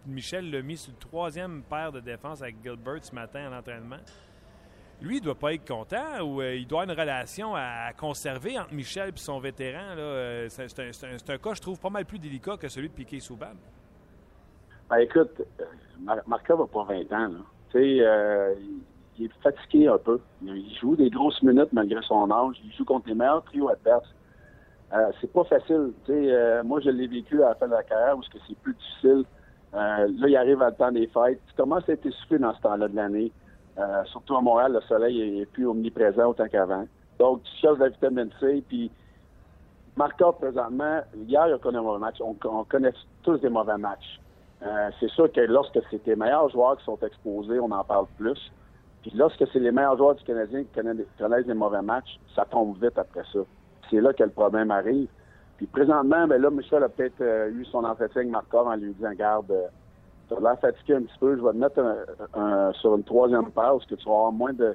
Michel l'a mis sur le troisième paire de défense avec Gilbert ce matin à l'entraînement lui, il doit pas être content ou euh, il doit avoir une relation à, conserver entre Michel et son vétéran. Euh, c'est, un, cas, je trouve, pas mal plus délicat que celui de Piquet Souban. Ben, écoute, euh, Marca va pas 20 ans. Tu sais, il est fatigué un peu. Il joue des grosses minutes malgré son âge. Il joue contre les meilleurs trios adverses. c'est pas facile. Sais, moi, je l'ai vécu à la fin de la carrière où c'est plus difficile. là, il arrive à le temps des fêtes. Tu commences à être essoufflé dans ce temps-là de l'année. Euh, surtout à Montréal, le soleil est plus omniprésent autant qu'avant. Donc, tu cherches la vitamine C, puis Markov, présentement, hier, il a connu un mauvais match. On, connaît tous des mauvais matchs. Euh, c'est sûr que lorsque c'est tes meilleurs joueurs qui sont exposés, on en parle plus. Puis lorsque c'est les meilleurs joueurs du Canadien qui connaissent des mauvais matchs, ça tombe vite après ça. C'est là que le problème arrive. Puis présentement, ben là, Michel a peut-être euh, eu son entretien avec Markov en lui disant, garde, tu as l'air fatigué un petit peu, je vais te mettre sur une troisième parce que tu vas avoir moins de,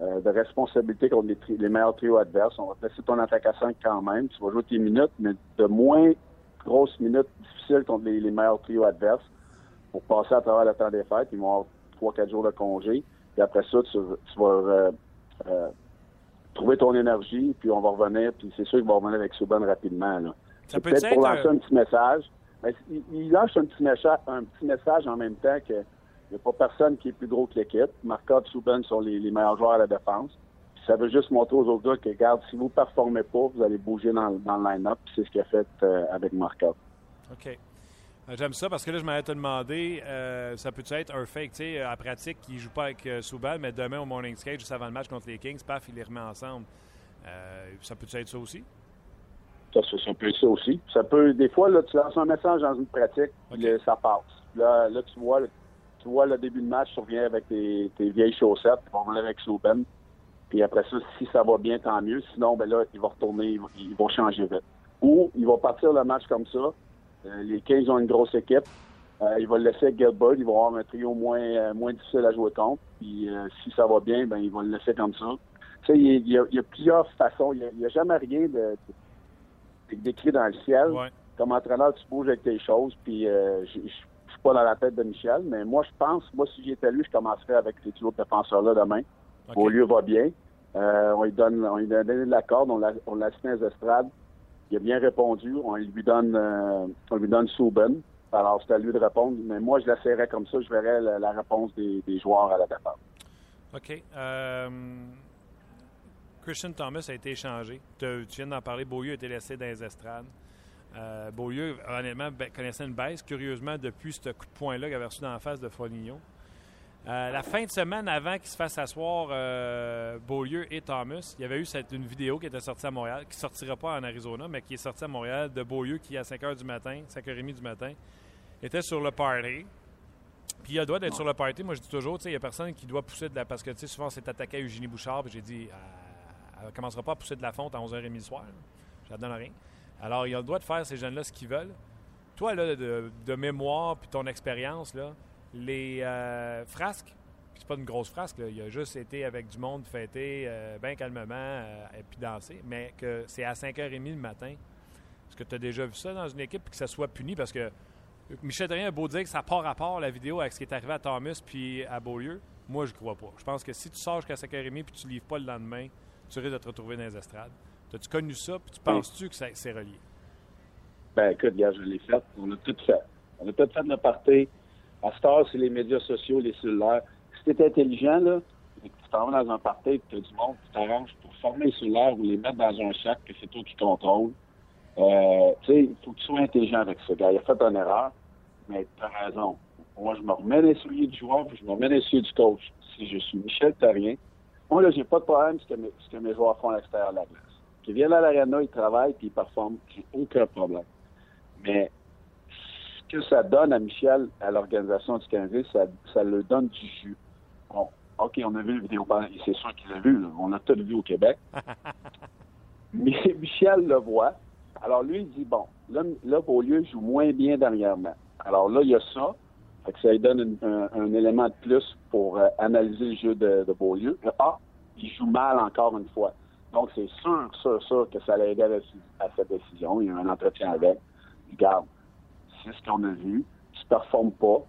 euh, de responsabilité contre les, meilleurs trios adverses. On va te ton attaque à 5 quand même. Tu vas jouer tes minutes, mais de moins grosses minutes difficiles contre les, meilleurs trios adverses pour passer à travers le temps des fêtes. Ils vont avoir 3-4 jours de congé. Puis après ça, tu, vas euh, euh, trouver ton énergie, puis on va revenir. Puis c'est sûr qu'il va revenir avec Subban rapidement. Là. Ça peut être pour lancer un petit message. Mais il, lâche un petit, message, un petit message en même temps qu'il n'y a pas personne qui est plus gros que l'équipe. Marcotte, Souben sont les, meilleurs joueurs à la défense. ça veut juste montrer aux autres gars que, regarde, si vous ne performez pas, vous allez bouger dans, dans le line-up. C'est ce qu'il a fait euh, avec Marcotte. OK. Euh, j'aime ça parce que là, je m'avais te demandé, euh, ça peut être un fake, tu sais, à pratique, il ne joue pas avec Souban, mais demain au Morning Skate, juste avant le match contre les Kings, paf, il les remet ensemble. ça peut être ça aussi? Ça, ça, peut être ça aussi. Ça peut, des fois, là, tu lances un message dans une pratique, ça passe. Là, là, tu vois, tu vois le début de match, tu reviens avec tes, vieilles chaussettes, tu vas revenir avec Slopen. Puis après ça, si ça va bien, tant mieux. Sinon, ben là, il va retourner, il va, changer vite. Ou il va partir le match comme ça. Euh, les 15 ont une grosse équipe. Euh, il va le laisser avec Gilbert. Il va avoir un trio moins, euh, moins difficile à jouer contre. Puis si ça va bien, ben il va le laisser comme ça. Tu sais, il, y a, plusieurs façons. Il n'y a, jamais rien de décrit dans le ciel. Comme entraîneur, tu bouges avec tes choses, puis je suis pas dans la tête de Michel, mais moi, je pense, moi, si j'étais lui, je commencerais avec ces autres défenseurs-là demain. Au lieu va bien. On lui donne, on lui a donné de la corde, on l'a, on l'a assigné à estrades. Il a bien répondu. On lui donne, euh, on lui donne Souben. Alors, c'est à lui de répondre. Mais moi, je l'essaierai comme ça. Je verrai la, réponse des, joueurs à la défense. OK. Euh, Christian Thomas a été échangé. Tu, viens d'en parler. Beaulieu a été laissé dans les estrades. Euh, Beaulieu, honnêtement, connaissait une baisse. Curieusement, depuis ce coup de poing-là qu'il avait reçu dans la face de Foligno. Euh, la fin de semaine, avant qu'il se fasse asseoir euh, Beaulieu et Thomas, il y avait eu cette, une vidéo qui était sortie à Montréal, qui ne sortira pas en Arizona, mais qui est sortie à Montréal de Beaulieu qui, à 5 h du matin, 5h30 du matin, était sur le party. Puis il doit d'être sur le party. Moi, je dis toujours, il n'y a personne qui doit pousser de la. Parce que souvent, c'est attaqué à Eugénie Bouchard, puis j'ai dit, elle ne commencera pas à pousser de la fonte à 11h30 le soir. Je ne donne rien. Alors, il a le droit de faire ces jeunes-là ce qu'ils veulent. Toi, là, de, de mémoire puis ton expérience, là, les euh, frasques, c'est pas une grosse frasque, là, il a juste été avec du monde fêter euh, bien calmement euh, et puis danser, mais que c'est à 5h30 le matin. Est-ce que tu as déjà vu ça dans une équipe que ça soit puni? Parce que Michel Terrien a beau dire que ça part à part la vidéo avec ce qui est arrivé à Thomas puis à Beaulieu. Moi, je crois pas. Je pense que si tu sors jusqu'à 5h30 puis tu livres pas le lendemain, tu risques de te retrouver dans les estrades. As-tu connu ça? Puis tu penses-tu que c'est relié? Ben écoute, gars, je l'ai fait. On a tout fait. On a tout fait le party. À cette heure, c'est les médias sociaux, les cellulaires. Si tu es intelligent, là, tu t'en vas dans un party tu as du monde, tu t'arranges pour former les cellulaires ou les mettre dans un sac que c'est toi qui contrôle. Euh, tu sais, il faut que tu sois intelligent avec ça, gars. Il a fait une erreur, mais tu as raison. Moi, je me remets les souliers du joueur, puis je me remets les souliers du coach. Si je suis Michel Tarien, moi, là, j'ai pas de problème ce que mes, ce que mes joueurs font à l'extérieur de la glace. Qu'ils viennent à l'aréna, ils travaillent, puis ils performent, j'ai aucun problème. Mais que ça donne à Michel, à l'organisation du Canadien, ça, ça le donne du jus. Bon, OK, on a vu le vidéo, c'est sûr qu'il l'a vu, là. on l'a tout vu au Québec. Mais Michel le voit. Alors lui, il dit, bon, là, là Beaulieu joue moins bien dernièrement. Alors là, il y a ça. Fait que ça lui donne un, un, élément de plus pour euh, analyser le jeu de, de Beaulieu. Ah, il joue mal encore une fois. Donc, c'est sûr, sûr, sûr que ça l'a aidé à, à, cette décision. Il y a un entretien avec. Regarde, ce qu'on a vu. Tu performes pas.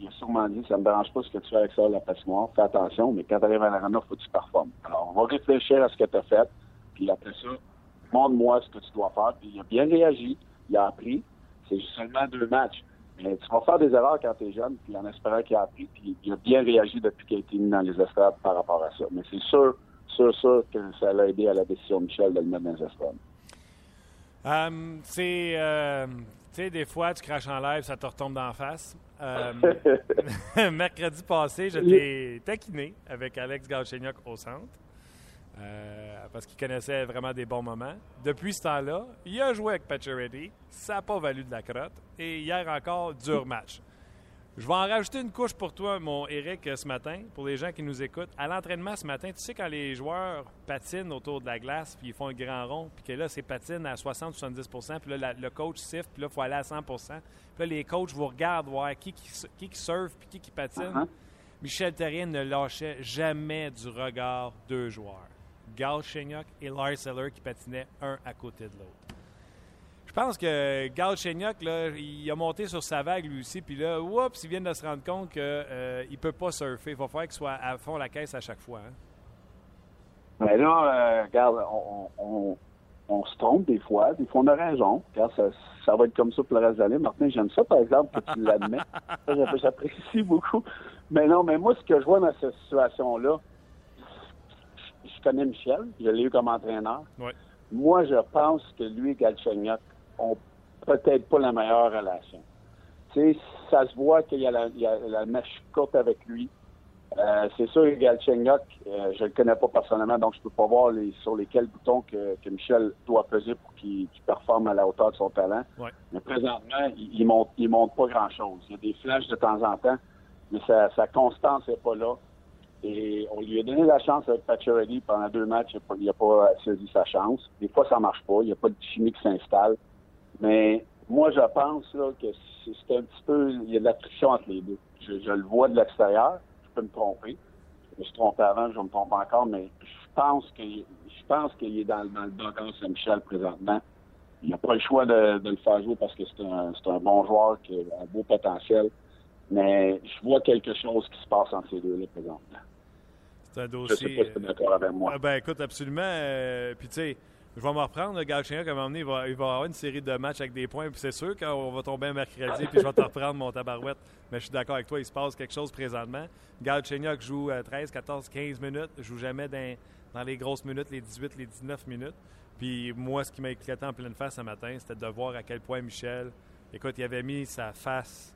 Il a sûrement dit, ça me dérange pas ce que tu fais avec ça, la patinoire. Fais attention, mais quand tu arrives à l'arena, il faut que tu performes. Alors, on va réfléchir à ce que tu as fait. Puis après ça, montre-moi ce que tu dois faire. Puis il a bien réagi. Il a appris. C'est seulement deux matchs. Mais tu vas faire des erreurs quand tu es jeune, puis en espérant qu'il a appris, puis il a bien réagi depuis qu'il a été mis dans les estrades par rapport à ça. Mais c'est sûr, sûr, sûr que ça l'a aidé à la décision de Michel de le mettre dans les estrades. Um, c'est, euh, tu sais, des fois, tu craches en live, ça te retombe d'en face. Um, mercredi passé, j'étais taquiné avec Alex Galchenyuk au centre. Euh, parce qu'il connaissait vraiment des bons moments. Depuis ce temps-là, il a joué avec Pacioretty. Ça n'a pas valu de la crotte. Et hier encore, dur match. Je vais en rajouter une couche pour toi, mon Eric, ce matin, pour les gens qui nous écoutent. À l'entraînement ce matin, tu sais, quand les joueurs patinent autour de la glace, puis ils font un grand rond, puis que là, c'est patine à 60-70% puis là, la, le coach siffle, puis là, il faut aller à 100% Puis là, les coachs vous regardent voir qui qui, qui, qui surfe, puis qui qui patine. Uh -huh. Michel Terrien ne lâchait jamais du regard deux joueurs. Gal Chenyok et Lars Eller qui patinaient un à côté de l'autre. Je pense que Gal là, il a monté sur sa vague lui aussi, puis là, oups, il vient de se rendre compte qu'il euh, ne peut pas surfer. Il va falloir qu'il soit à fond la caisse à chaque fois. Hein? Mais là, euh, regarde, on, on, on, se trompe des fois. Des fois, on a raison. Regarde, ça, ça va être comme ça pour le reste de l'année. Martin, j'aime ça, par exemple, que tu l'admets. J'apprécie beaucoup. Mais non, mais moi, ce que je vois dans cette situation-là, je connais Michel, je l'ai eu comme entraîneur. Ouais. Moi, je pense que lui et Galchenyuk ont peut-être pas la meilleure relation. Tu sais, ça se voit qu'il y a la, il y a la mèche courte avec lui. Euh, c'est sûr que Galchenyuk, euh, je le connais pas personnellement, donc je peux pas voir les, sur lesquels boutons que, que Michel doit peser pour qu'il qu performe à la hauteur de son talent. Ouais. Mais présentement, il, il monte, il monte pas grand-chose. Il y a des flashs de temps en temps, mais sa, sa constance n'est pas là. Et on lui a donné la chance avec Pacioretty pendant deux matchs. Il n'a pas, pas saisi sa chance. Des fois, ça marche pas. Il n'y a pas de chimie qui s'installe. Mais moi, je pense là, que c'est un petit peu... Il y a de la friction entre les deux. Je, je le vois de l'extérieur. Je peux me tromper. Je me suis trompé avant, je me trompe encore, mais je pense que je pense qu'il est dans, dans le doghouse Saint-Michel présentement. Il n'a pas le choix de, de, le faire jouer parce que c'est un, un bon joueur qui a un beau potentiel. Mais je vois quelque chose qui se passe entre ces deux-là présentement C'est un Je dossier. sais pas si tu es d'accord avec moi. Ah, ben écoute, absolument. euh, puis tu sais, je vais me reprendre. Le Galchenyuk, à un moment donné, il va, avoir une série de matchs avec des points. Puis c'est sûr qu'on va tomber un mercredi, puis je vais te reprendre mon tabarouette. Mais je suis d'accord avec toi, il se passe quelque chose présentement. Galchenyuk joue euh, 13, 14, 15 minutes. Je joue jamais dans, dans les grosses minutes, les 18, les 19 minutes. Puis moi, ce qui m'a éclaté en pleine face ce matin, c'était de voir à quel point Michel, écoute, il avait mis sa face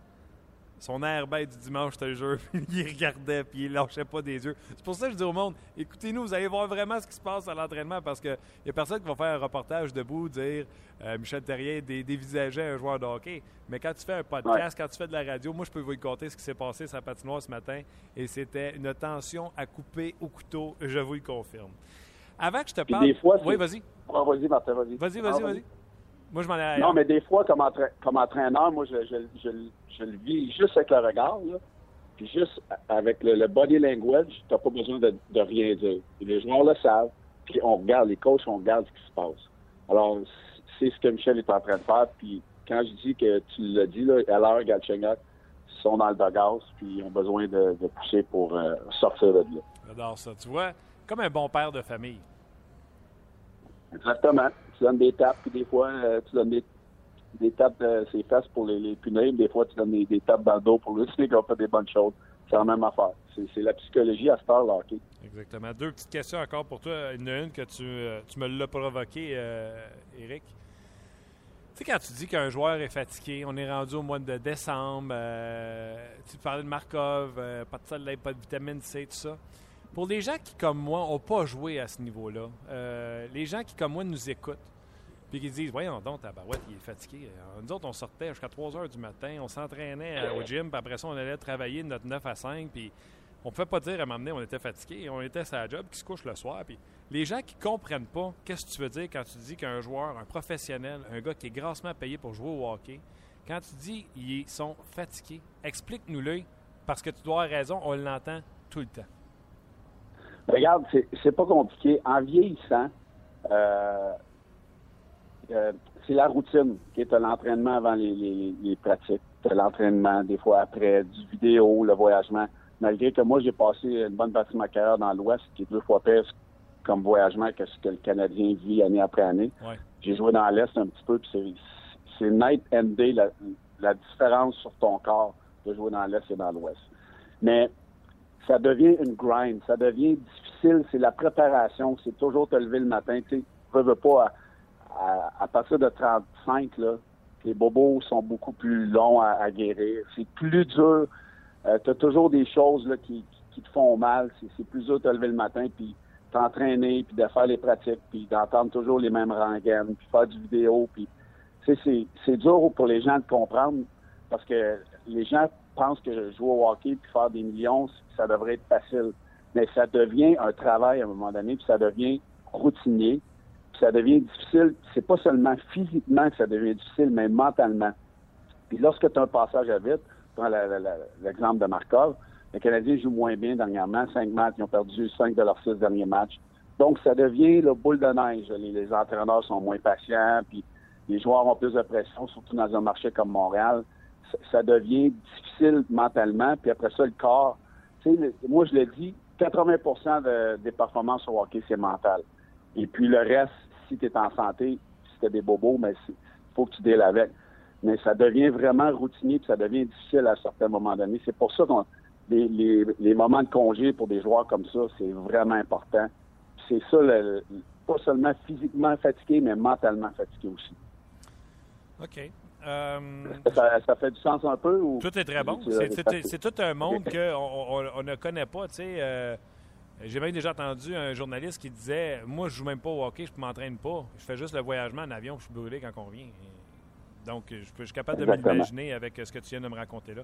son air bête du dimanche, je te le jure, il regardait puis il lâchait pas des yeux. C'est pour ça que je dis au monde, écoutez-nous, vous allez voir vraiment ce qui se passe à l'entraînement parce qu'il n'y a personne qui va faire un reportage debout, dire euh, Michel Terrien dé- dévisageait un joueur de hockey. Mais quand tu fais un podcast, quand tu fais de la radio, moi je peux vous conter ce qui s'est passé sur la patinoire ce matin et c'était une tension à couper au couteau, je vous le confirme. Avant que je te parle. des fois, oui, vas-y. Ah, vas-y, Martin, vas-y. Vas-y, Ah, vas-y, vas-y. Moi je m'en ai Non, mais des fois, comme, entra- comme entraîneur, moi, je, je, je, je le vis juste avec le regard, là. Puis juste avec le, le body language, tu n'as pas besoin de, de rien dire. Les joueurs le savent. Puis on regarde, les coachs, on regarde ce qui se passe. Alors, c'est ce que Michel est en train de faire. Puis quand je dis que tu l'as dit, là, à l'heure, Galchenyuk sont dans le doghouse, puis ils ont besoin de, de pousser pour euh, sortir de là. J'adore ça. Tu vois, comme un bon père de famille. Exactement. Tu donnes des tapes, puis des fois, euh, tu donnes des, tapes de ses fesses pour les, les punir. Des fois, tu donnes des, tapes dans le dos pour le signer qu'on fait des bonnes choses. C'est la même affaire. C'est c'est la psychologie à cette heure, là, hockey. Exactement. Deux petites questions encore pour toi. Il y en a une que tu, euh, tu me l'as provoqué, euh, Eric. Tu sais, quand tu dis qu'un joueur est fatigué, on est rendu au mois de décembre, euh, tu parlais de Markov, euh, pas de soleil, pas de vitamine C, tout ça. Pour les gens qui, comme moi, n'ont pas joué à ce niveau-là, euh, les gens qui, comme moi, nous écoutent, puis qui disent Voyons donc, Tabarouette, il est fatigué. Euh, Nous autres, on sortait jusqu'à 3 heures du matin, on s'entraînait euh, au gym, puis après ça, on allait travailler notre 9 à 5, puis on ne pouvait pas dire à donné, on était fatigué, on était sur la job, qui se couche le soir. Puis les gens qui comprennent pas qu'est-ce que tu veux dire quand tu dis qu'un joueur, un professionnel, un gars qui est grassement payé pour jouer au hockey, quand tu dis ils sont fatigués, explique-nous-le, parce que tu dois avoir raison, on l'entend tout le temps. Regarde, c'est pas compliqué. En vieillissant, euh, euh, c'est la routine qui est l'entraînement avant les, les, les pratiques. L'entraînement, des fois après, du vidéo, le voyagement. Malgré que moi, j'ai passé une bonne partie de ma carrière dans l'Ouest, qui est deux fois pire comme voyagement que ce que le Canadien vit année après année. Ouais. J'ai joué dans l'Est un petit peu, puis c'est- c'est night and day la, la différence sur ton corps de jouer dans l'Est et dans l'Ouest. Mais ça devient une grind, ça devient difficile, c'est la préparation, c'est toujours te lever le matin, tu sais, veux, pas, à, à- partir de 35, là, les bobos sont beaucoup plus longs à, guérir, c'est plus dur, tu as toujours des choses là, qui, te font mal, c'est plus dur de te lever le matin, puis t'entraîner, puis de faire les pratiques, puis d'entendre toujours les mêmes rengaines, puis faire du vidéo, puis c'est dur pour les gens de comprendre, parce que les gens pensent que jouer au hockey puis faire des millions, ça devrait être facile. Mais ça devient un travail à un moment donné, puis ça devient routinier, puis ça devient difficile. C'est pas seulement physiquement que ça devient difficile, mais mentalement. Puis lorsque tu as un passage à vite, prends l'exemple de Markov, les Canadiens jouent moins bien dernièrement, cinq matchs, ils ont perdu cinq de leurs six derniers matchs. Donc, ça devient le boule de neige. Les, les entraîneurs sont moins patients, puis les joueurs ont plus de pression, surtout dans un marché comme Montréal. Ça, devient difficile mentalement, puis après ça, le corps. Tu moi, je l'ai dit, 80 de- des performances au hockey, c'est mental. Et puis le reste, si tu es en santé, si tu as des bobos, mais il faut que tu deals avec. Mais ça devient vraiment routinier, puis ça devient difficile à certains moments donnés. C'est pour ça que les, moments de congé pour des joueurs comme ça, c'est vraiment important. C'est ça, pas seulement physiquement fatigué, mais mentalement fatigué aussi. OK. Euh, Ça, ça fait du sens un peu? Ou... Tout est très bon. C'est- tout un monde qu'on on, ne connaît pas. tu sais. euh, J'ai même déjà entendu un journaliste qui disait Moi, je joue même pas au hockey, je ne m'entraîne pas. Je fais juste le voyagement en avion, puis je suis brûlé quand on revient. Donc, je, suis capable de m'imaginer avec ce que tu viens de me raconter là.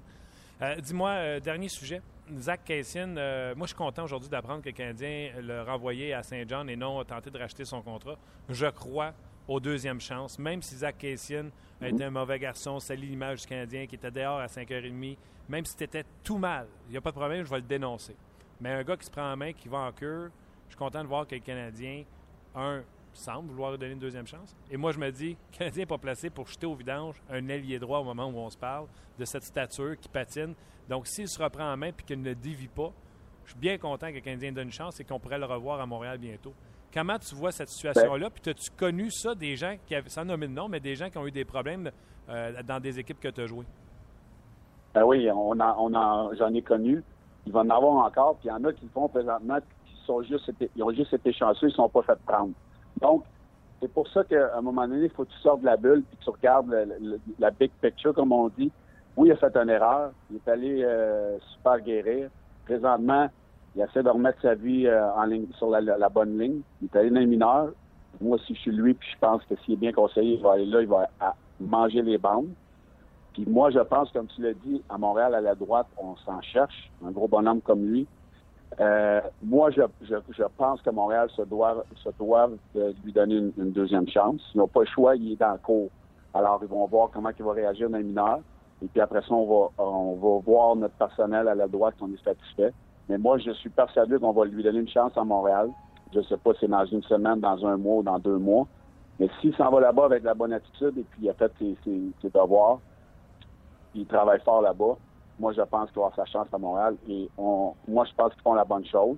Euh, Dis-moi, euh, dernier sujet. Zach Cassian, euh, moi, je suis content aujourd'hui d'apprendre que le Canadien l'a renvoyé à Saint-Jean et non a tenté de racheter son contrat. Je crois aux deuxièmes chances, même si Zach Cassian a été un mauvais garçon, salit l'image du Canadien qui était dehors à 5h30, même si c'était tout mal, il n'y a pas de problème, je vais le dénoncer. Mais un gars qui se prend en main, qui va en cure, je suis content de voir que le Canadien, un, semble vouloir lui donner une deuxième chance. Et moi, je me dis, le Canadien n'est pas placé pour jeter au vidange un ailier droit au moment où on se parle, de cette stature qui patine. Donc, s'il se reprend en main et qu'il ne dévie pas, Je suis bien content que le Canadien donne une chance et qu'on pourrait le revoir à Montréal bientôt. Comment tu vois cette situation-là? Puis as-tu connu ça, des gens qui avaient, sans nommer de nom, mais des gens qui ont eu des problèmes euh, dans des équipes que tu as jouées? Ben oui, on a, on a, j'en ai connu. Il va en avoir encore. Puis il y en a qui le font présentement, qui sont juste été, ils ont juste été chanceux, ils ne sont pas fait prendre. Donc, c'est pour ça qu'à un moment donné, il faut que tu sortes de la bulle puis que tu regardes la big picture, comme on dit. Oui, il a fait une erreur. Il est allé euh, super guérir. Présentement, il essaie de remettre sa vie euh, sur la, bonne ligne. Il est allé dans les mineurs. Moi, si je suis lui, puis je pense que s'il est bien conseillé, il va aller là, il va manger les bandes. Puis moi, je pense, comme tu l'as dit, à Montréal, à la droite, on s'en cherche. Un gros bonhomme comme lui. Euh, moi, je, pense que Montréal se doit, doit lui donner une, deuxième chance. Ils n'ont pas le choix, il est dans le cours. Alors, ils vont voir comment il va réagir dans les mineurs. Et puis après ça, on va, on va voir notre personnel à la droite, on est satisfait. Mais moi, je suis persuadé qu'on va lui donner une chance à Montréal. Je ne sais pas si c'est dans une semaine, dans un mois ou dans deux mois. Mais s'il s'en va là-bas avec la bonne attitude et puis il a fait ses, devoirs, il travaille fort là-bas, moi, je pense qu'il va avoir sa chance à Montréal. Et on, moi, je pense qu'ils font la bonne chose.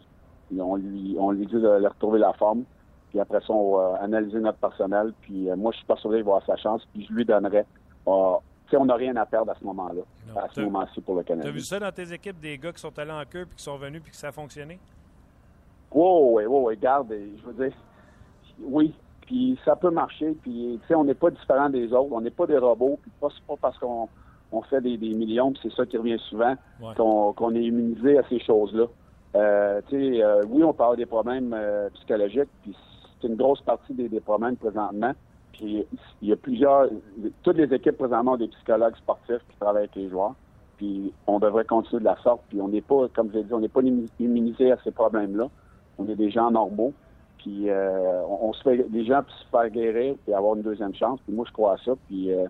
Et on lui, on lui dit de, retrouver la forme. Puis après ça, on va analyser notre personnel. Puis euh, moi, je suis persuadé qu'il va avoir sa chance. Puis je lui donnerai. Euh, on n'a rien à perdre à ce moment-là, à ce moment-ci pour le Canada. Tu as vu ça dans tes équipes, des gars qui sont allés en queue puis qui sont venus puis que ça a fonctionné? Oui, oui, oui, garde, je veux dire, oui, puis ça peut marcher, puis tu sais, on n'est pas différent des autres, on n'est pas des robots, puis pas, pas parce qu'on on fait des, millions, puis c'est ça qui revient souvent, qu'on est immunisé à ces choses-là. Euh, tu sais, euh, oui, on parle des problèmes euh, psychologiques, puis c'est une grosse partie des, des problèmes présentement, il y a plusieurs, toutes les équipes présentement ont des psychologues sportifs qui travaillent avec les joueurs. Puis on devrait continuer de la sorte. Puis on n'est pas, comme je l'ai dit, on n'est pas immunisé à ces problèmes-là. On est des gens normaux. Puis euh, on, se fait des gens pour se faire guérir puis avoir une deuxième chance. Puis moi je crois à ça. Puis euh,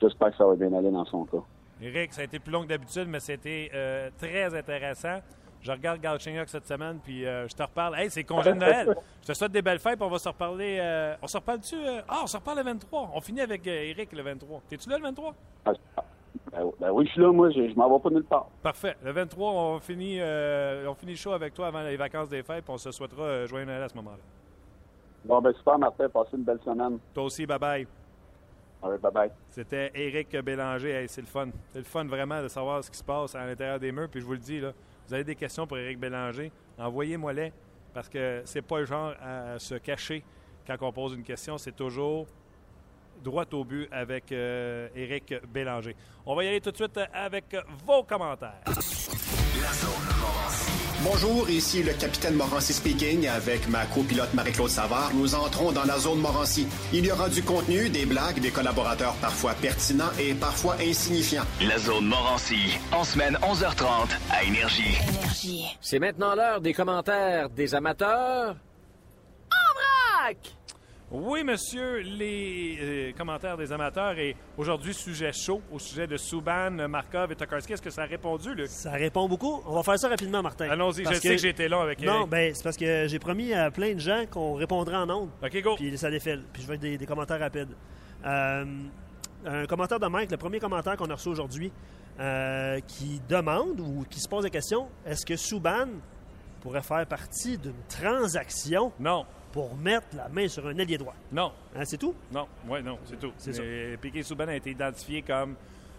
j'espère que ça va bien aller dans son cas. Eric, ça a été plus long que d'habitude, mais c'était euh, très intéressant. Je regarde Galchenyuk cette semaine, puis euh, je te reparle. Hey, c'est congé de Noël. je te souhaite des belles fêtes, puis on va se reparler. Euh, on se reparle-tu? Euh? Ah, on se reparle le 23. On finit avec Eric le 23. T'es-tu là le 23? Ben, ben, oui, je suis là, moi. Je, je m'en vais pas nulle part. Parfait. Le 23, on finit, on finit le show avec toi avant les vacances des fêtes, puis on se souhaitera joyeux Noël à ce moment-là. Bon, ben super, Martin. Passez une belle semaine. Toi aussi, bye-bye. Bye bye. C'était Eric Bélanger. c'est le fun. C'est le fun vraiment de savoir ce qui se passe à l'intérieur des murs. Puis je vous le dis, là, vous avez des questions pour Éric Bélanger, envoyez-moi-les parce que c'est pas le genre à se cacher quand on pose une question. C'est toujours droit au but avec euh, Éric Bélanger. On va y aller tout de suite avec vos commentaires. Bonjour, ici le capitaine Morancy speaking avec ma copilote Marie-Claude Savard. Nous entrons dans la zone Morancy. Il y aura du contenu, des blagues, des collaborateurs parfois pertinents et parfois insignifiants. La zone Morancy, en semaine 11h30 à Énergie. Énergie. C'est maintenant l'heure des commentaires des amateurs. En vrac! Oui, monsieur, les euh, commentaires des amateurs et aujourd'hui, sujet chaud au sujet de Souban, Markov et Tokarski. Est-ce que ça a répondu, Luc? Ça répond beaucoup. On va faire ça rapidement, Martin. Allons-y, je sais que j'étais long avec Non, ben c'est parce que j'ai promis à plein de gens qu'on répondrait en ondes. OK, go. Puis ça défile. Puis je vais des, des commentaires rapides. Euh, un commentaire de Mike, le premier commentaire qu'on a reçu aujourd'hui, euh, qui demande ou qui se pose la question est-ce que Souban pourrait faire partie d'une transaction? Non pour mettre la main sur un ailier droit. Non. Hein, c'est tout? Non, oui, non, c'est tout. C'est ça. Piquet Souban a été identifié comme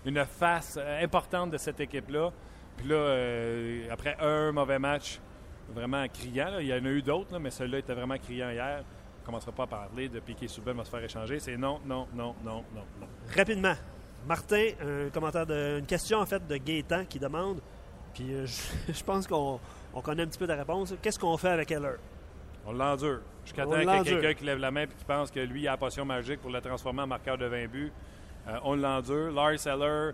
une face euh, importante de cette équipe-là. Puis là, euh, après un mauvais match, vraiment criant, il y en a eu d'autres, mais celui-là était vraiment criant hier. On ne commencera pas à parler de Piquet Souban va se faire échanger. C'est non, non, non, non, non, non. Rapidement. Martin, un commentaire de, une question en fait de Gaétan qui demande, puis euh, je, pense qu'on connaît un petit peu la réponse. Qu'est-ce qu'on fait avec Heller? On l'endure. Jusqu'à temps qu'il y ait quelqu'un qui lève la main et qui pense que lui a la potion magique pour le transformer en marqueur de 20 buts. Euh, on l'endure. Lars Eller,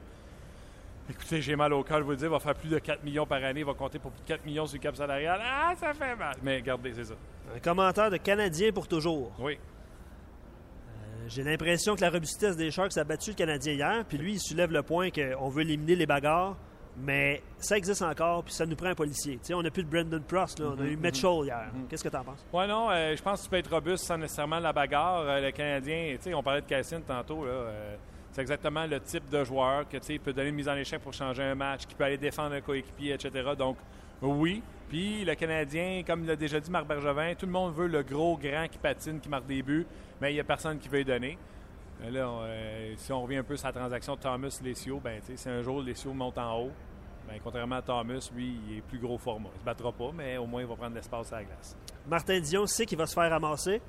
écoutez, j'ai mal au cœur, je vous le dire, il va faire plus de 4 millions par année. Il va compter pour plus de 4 millions sur le cap salarial. Ah, ça fait mal. Mais regardez, c'est ça. Un commentaire de Canadien pour toujours. Oui. Euh, j'ai l'impression que la robustesse des Sharks a battu le Canadien hier. Puis lui, il soulève le point qu'on veut éliminer les bagarres. Mais ça existe encore, puis ça nous prend un policier. on n'a plus de Brendan Prost, on a eu mhm, Mitchell mhm. hier. Mhm. Qu'est-ce que tu en penses? Oui, non, euh, je pense que tu peux être robuste sans nécessairement la bagarre. Euh, le Canadien, on parlait de Cassine tantôt, euh, c'est exactement le type de joueur que peut donner une mise en échec pour changer un match, qui peut aller défendre un coéquipier, etc. Donc, oui, Puis le Canadien, comme l'a déjà dit Marc Bergevin, tout le monde veut le gros grand qui patine, qui marque des buts, mais il n'y a personne qui veut y donner. Là, si on revient un peu sur la transaction de Thomas Lessio, ben, si un jour Lessio monte en haut, ben, contrairement à Thomas, lui, il est plus gros format. Il ne se battra pas, mais au moins il va prendre l'espace à la glace. Martin Dion sait qu'il va se faire ramasser,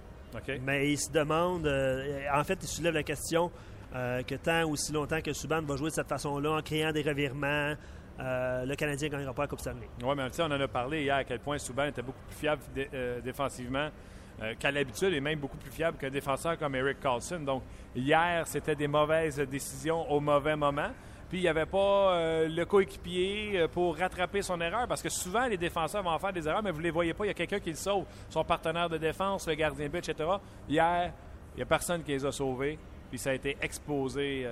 mais il se demande, euh, en fait, il soulève la question que tant ou si longtemps que Subban va jouer de cette façon-là, en créant des revirements, euh, le Canadien ne gagnera pas la Coupe Stanley. Oui, mais on en a parlé hier à quel point Souban était beaucoup plus fiable euh, défensivement euh, qu'à l'habitude et même beaucoup plus fiable qu'un défenseur comme Eric Carlson. Donc, hier, c'était des mauvaises décisions au mauvais moment. Puis, il n'y avait pas le coéquipier pour rattraper son erreur parce que souvent, les défenseurs vont en faire des erreurs, mais vous ne les voyez pas. Il y a quelqu'un qui le sauve, son partenaire de défense, le gardien but, etc. Hier, il n'y a personne qui les a sauvés. Puis, ça a été exposé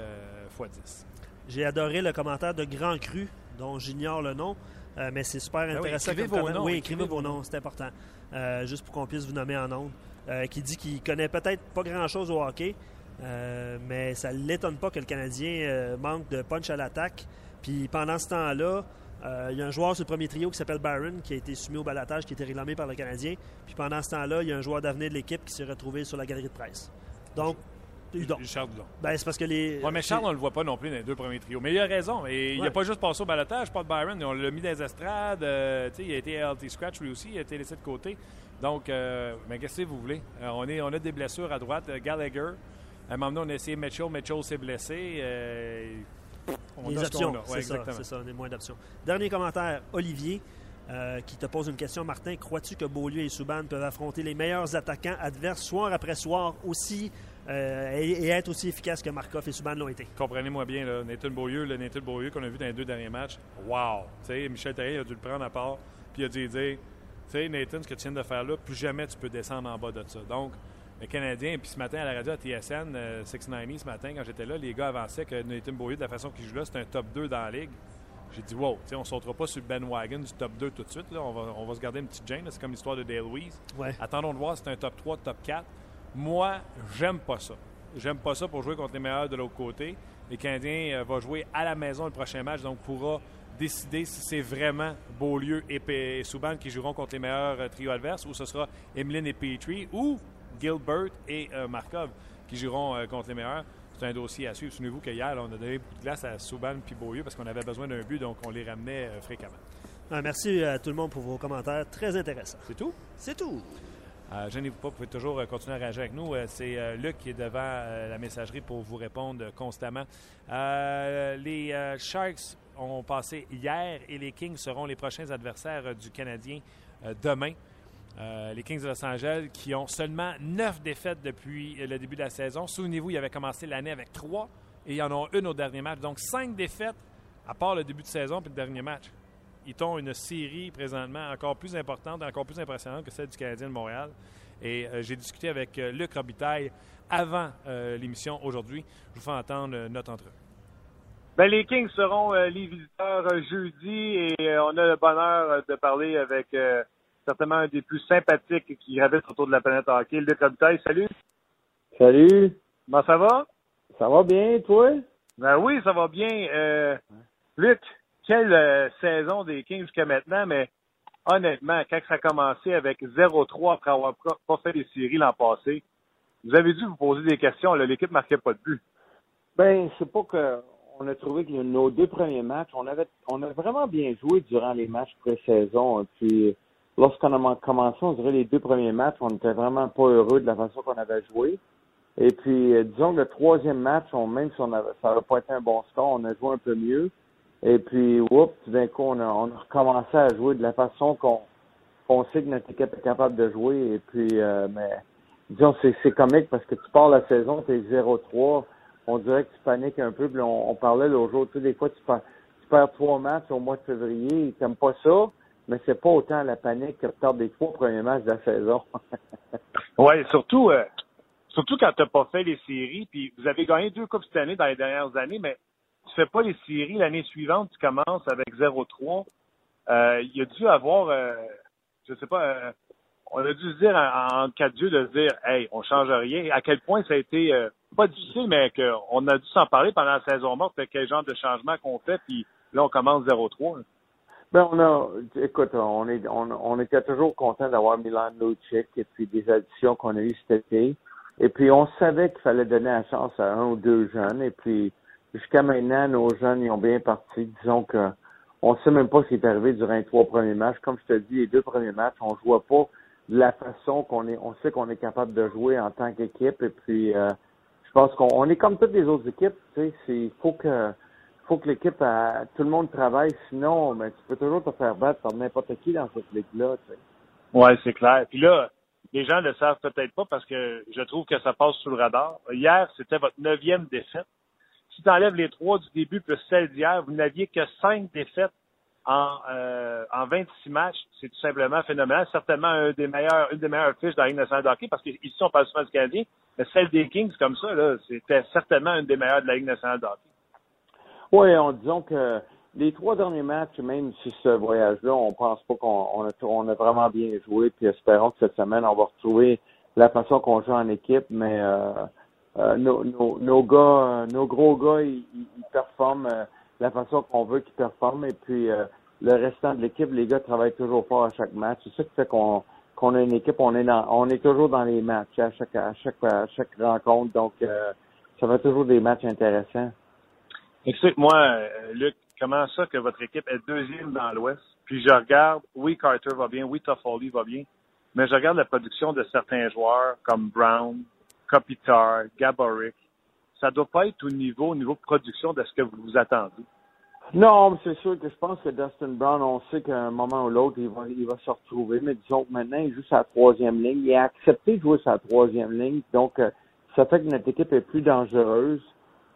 x 10. J'ai adoré le commentaire de Grand Cru dont j'ignore le nom, euh, mais c'est super ben intéressant. écrivez vos noms. Oui, écrivez, vos noms, c'est important. Euh, juste pour qu'on puisse vous nommer en nom. Euh, qui dit qu'il connaît peut-être pas grand-chose au hockey, mais ça ne l'étonne pas que le Canadien manque de punch à l'attaque. Puis pendant ce temps-là, il y a un joueur sur le premier trio qui s'appelle Byron, qui a été soumis au balatage, qui a été réclamé par le Canadien. Puis pendant ce temps-là, il y a un joueur d'avenir de l'équipe qui s'est retrouvé sur la galerie de presse. Donc, Charles Dudon. Ben, c'est parce que les. mais Charles, on le voit pas non plus dans les deux premiers trios. Mais il a raison. Et Il n'a pas juste passé au balotage. Pas de Byron. On l'a mis dans les estrades. Euh, il a été LT Scratch lui aussi. Il a été laissé de côté. Donc, euh, mais qu'est-ce que vous voulez? Euh, on, est, on a des blessures à droite. Gallagher. À un moment donné, on a essayé Mitchell. Mitchell s'est blessé. on les options. c'est ça, c'est ça. On est moins d'options. Dernier commentaire, Olivier. qui te pose une question, Martin. Crois-tu que Beaulieu et Souban peuvent affronter les meilleurs attaquants adverses soir après soir aussi euh, et, être aussi efficace que Markov et Subban l'ont été? Comprenez-moi bien, là, Nathan Beaulieu, le Nathan Beaulieu qu'on a vu dans les deux derniers matchs, wow! sais, Michel Terrien a dû le prendre à part, puis il a dû dire, tu sais, Nathan, ce que tu viens de faire là, plus jamais tu peux descendre en bas de ça. Donc, le Canadien, puis ce matin à la radio à TSN, 690, euh, ce matin, quand j'étais là, les gars avançaient que Nathan Beaulieu, de la façon qu'il joue là, c'est un top 2 dans la ligue. J'ai dit, wow, on ne sautera pas sur Ben Wagon du top 2 tout de suite. Là. On, va, on va se garder une petite gêne. C'est comme l'histoire de Dale Louise. Attendons de voir si c'est un top 3, top 4. Moi, j'aime pas ça. J'aime pas ça pour jouer contre les meilleurs de l'autre côté. Les Canadiens euh, vont jouer à la maison le prochain match, donc pourra décider si c'est vraiment Beaulieu et, Souban qui joueront contre les meilleurs euh, trios adverses ou ce sera Emeline et Petrie ou Gilbert et euh, Markov qui joueront contre les meilleurs. C'est un dossier à suivre. Souvenez-vous qu'hier, on a donné beaucoup de glace à Souban et Beaulieu parce qu'on avait besoin d'un but, donc on les ramenait fréquemment. merci à tout le monde pour vos commentaires. Très intéressants. C'est tout? C'est tout. Euh, gênez-vous pas, vous pouvez toujours euh, continuer à réagir avec nous. Euh, c'est euh, Luc qui est devant la messagerie pour vous répondre constamment. les Sharks ont passé hier et les Kings seront les prochains adversaires du Canadien demain. Les Kings de Los Angeles qui ont seulement neuf défaites depuis le début de la saison. Souvenez-vous, ils avaient commencé l'année avec trois et ils en ont une au dernier match. Donc cinq défaites à part le début de saison puis le dernier match ils ont une série présentement encore plus importante, encore plus impressionnante que celle du Canadien de Montréal. Et euh, j'ai discuté avec euh, Luc Robitaille avant euh, l'émission aujourd'hui. Je vous fais entendre notre entrevue. Ben, les Kings seront les visiteurs jeudi et on a le bonheur de parler avec certainement un des plus sympathiques qui gravitent autour de la planète hockey, Luc Robitaille. Salut. Salut. Comment ça va? Ça va bien, toi? Ben oui, ça va bien. Luc, quelle euh, saison des Kings jusqu'à maintenant, mais honnêtement, quand ça a commencé avec 0-3 après avoir pas fait les séries l'an passé, vous avez dû vous poser des questions. L'équipe marquait pas de but. Ben, c'est pas que on a trouvé que nos deux premiers matchs, on avait on a vraiment bien joué durant les matchs pré-saison. Puis lorsqu'on a commencé, on dirait les deux premiers matchs, on n'était vraiment pas heureux de la façon qu'on avait joué. Et puis, euh, disons que le troisième match, on, même si on avait, ça n'avait pas été un bon score, on a joué un peu mieux. Et puis, oups, d'un coup, on a, on a recommencé à jouer de la façon qu'on qu'on sait que notre équipe est capable de jouer. Et puis, euh, mais disons, c'est comique parce que tu pars la saison, tu es 0-3. On dirait que tu paniques un peu. Puis on, parlait l'autre jour, sais, des fois, tu tu perds trois matchs au mois de février. Ils pas ça, mais c'est pas autant la panique que perds des trois premiers matchs de la saison. oui, surtout, euh, surtout quand tu n'as pas fait les séries. Puis vous avez gagné deux Coupes cette année dans les dernières années, mais tu fais pas les séries l'année suivante, tu commences avec 0-3. Euh, il a dû avoir, euh, je sais pas, euh, on a dû se dire en, cas de de se dire, hey, on change rien. À quel point ça a été euh, pas difficile, mais qu'on a dû s'en parler pendant la saison morte, quel genre de changement qu'on fait, puis là on commence 0-3. Ben, on a, écoute, on est, on, on était toujours content d'avoir Milan Lucic et puis des additions qu'on a eues cet été. Et puis, on savait qu'il fallait donner la chance à un ou deux jeunes. Et puis, jusqu'à maintenant, nos jeunes, ils ont bien parti. Disons que, on sait même pas ce qui est arrivé durant les trois premiers matchs. Comme je te dis, les deux premiers matchs, on jouait pas de la façon qu'on est, on sait qu'on est capable de jouer en tant qu'équipe. Et puis, euh, je pense qu'on on est comme toutes les autres équipes. Tu sais, c'est, il faut que, faut que l'équipe, tout le monde travaille, sinon, ben, tu peux toujours te faire battre par n'importe qui dans cette ligue-là. Ouais, c'est clair. Puis là, les gens le savent peut-être pas parce que je trouve que ça passe sous le radar. Hier, c'était votre neuvième défaite. Si tu enlèves les trois du début plus celle d'hier, vous n'aviez que cinq défaites en, euh, en 26 matchs. C'est tout simplement phénoménal. Certainement un des meilleurs, une des meilleures fiches dans la Ligue nationale de hockey parce qu'ici, on parle souvent du Canadien. Mais celle des Kings, comme ça, là, c'était certainement une des meilleures de la Ligue nationale de hockey. Oui, en disant que les trois derniers matchs, même si ce voyage-là, on pense pas qu'on a, on a vraiment bien joué, puis espérons que cette semaine, on va retrouver la façon qu'on joue en équipe, mais euh, euh, nos, nos, gars, nos gros gars, ils, performent euh, la façon qu'on veut qu'ils performent, et puis le restant de l'équipe, les gars travaillent toujours fort à chaque match. C'est ça qui fait qu'on qu'on a une équipe, on est dans, on est toujours dans les matchs à chaque à chaque à chaque rencontre, donc ça va toujours des matchs intéressants. Explique-moi, euh, Luc, comment ça que votre équipe est deuxième dans l'Ouest? Puis je regarde, oui, Carter va bien, oui, Toffoli va bien, mais je regarde la production de certains joueurs comme Brown, Kopitar, Gaborik. Ça doit pas être au niveau, au niveau de production de ce que vous vous attendez. Non, mais c'est sûr que je pense que Dustin Brown, on sait qu'à un moment ou l'autre, il va, il va se retrouver. Mais disons que maintenant, il joue sa troisième ligne. Il a accepté de jouer sa troisième ligne. Donc, euh, ça fait que notre équipe est plus dangereuse.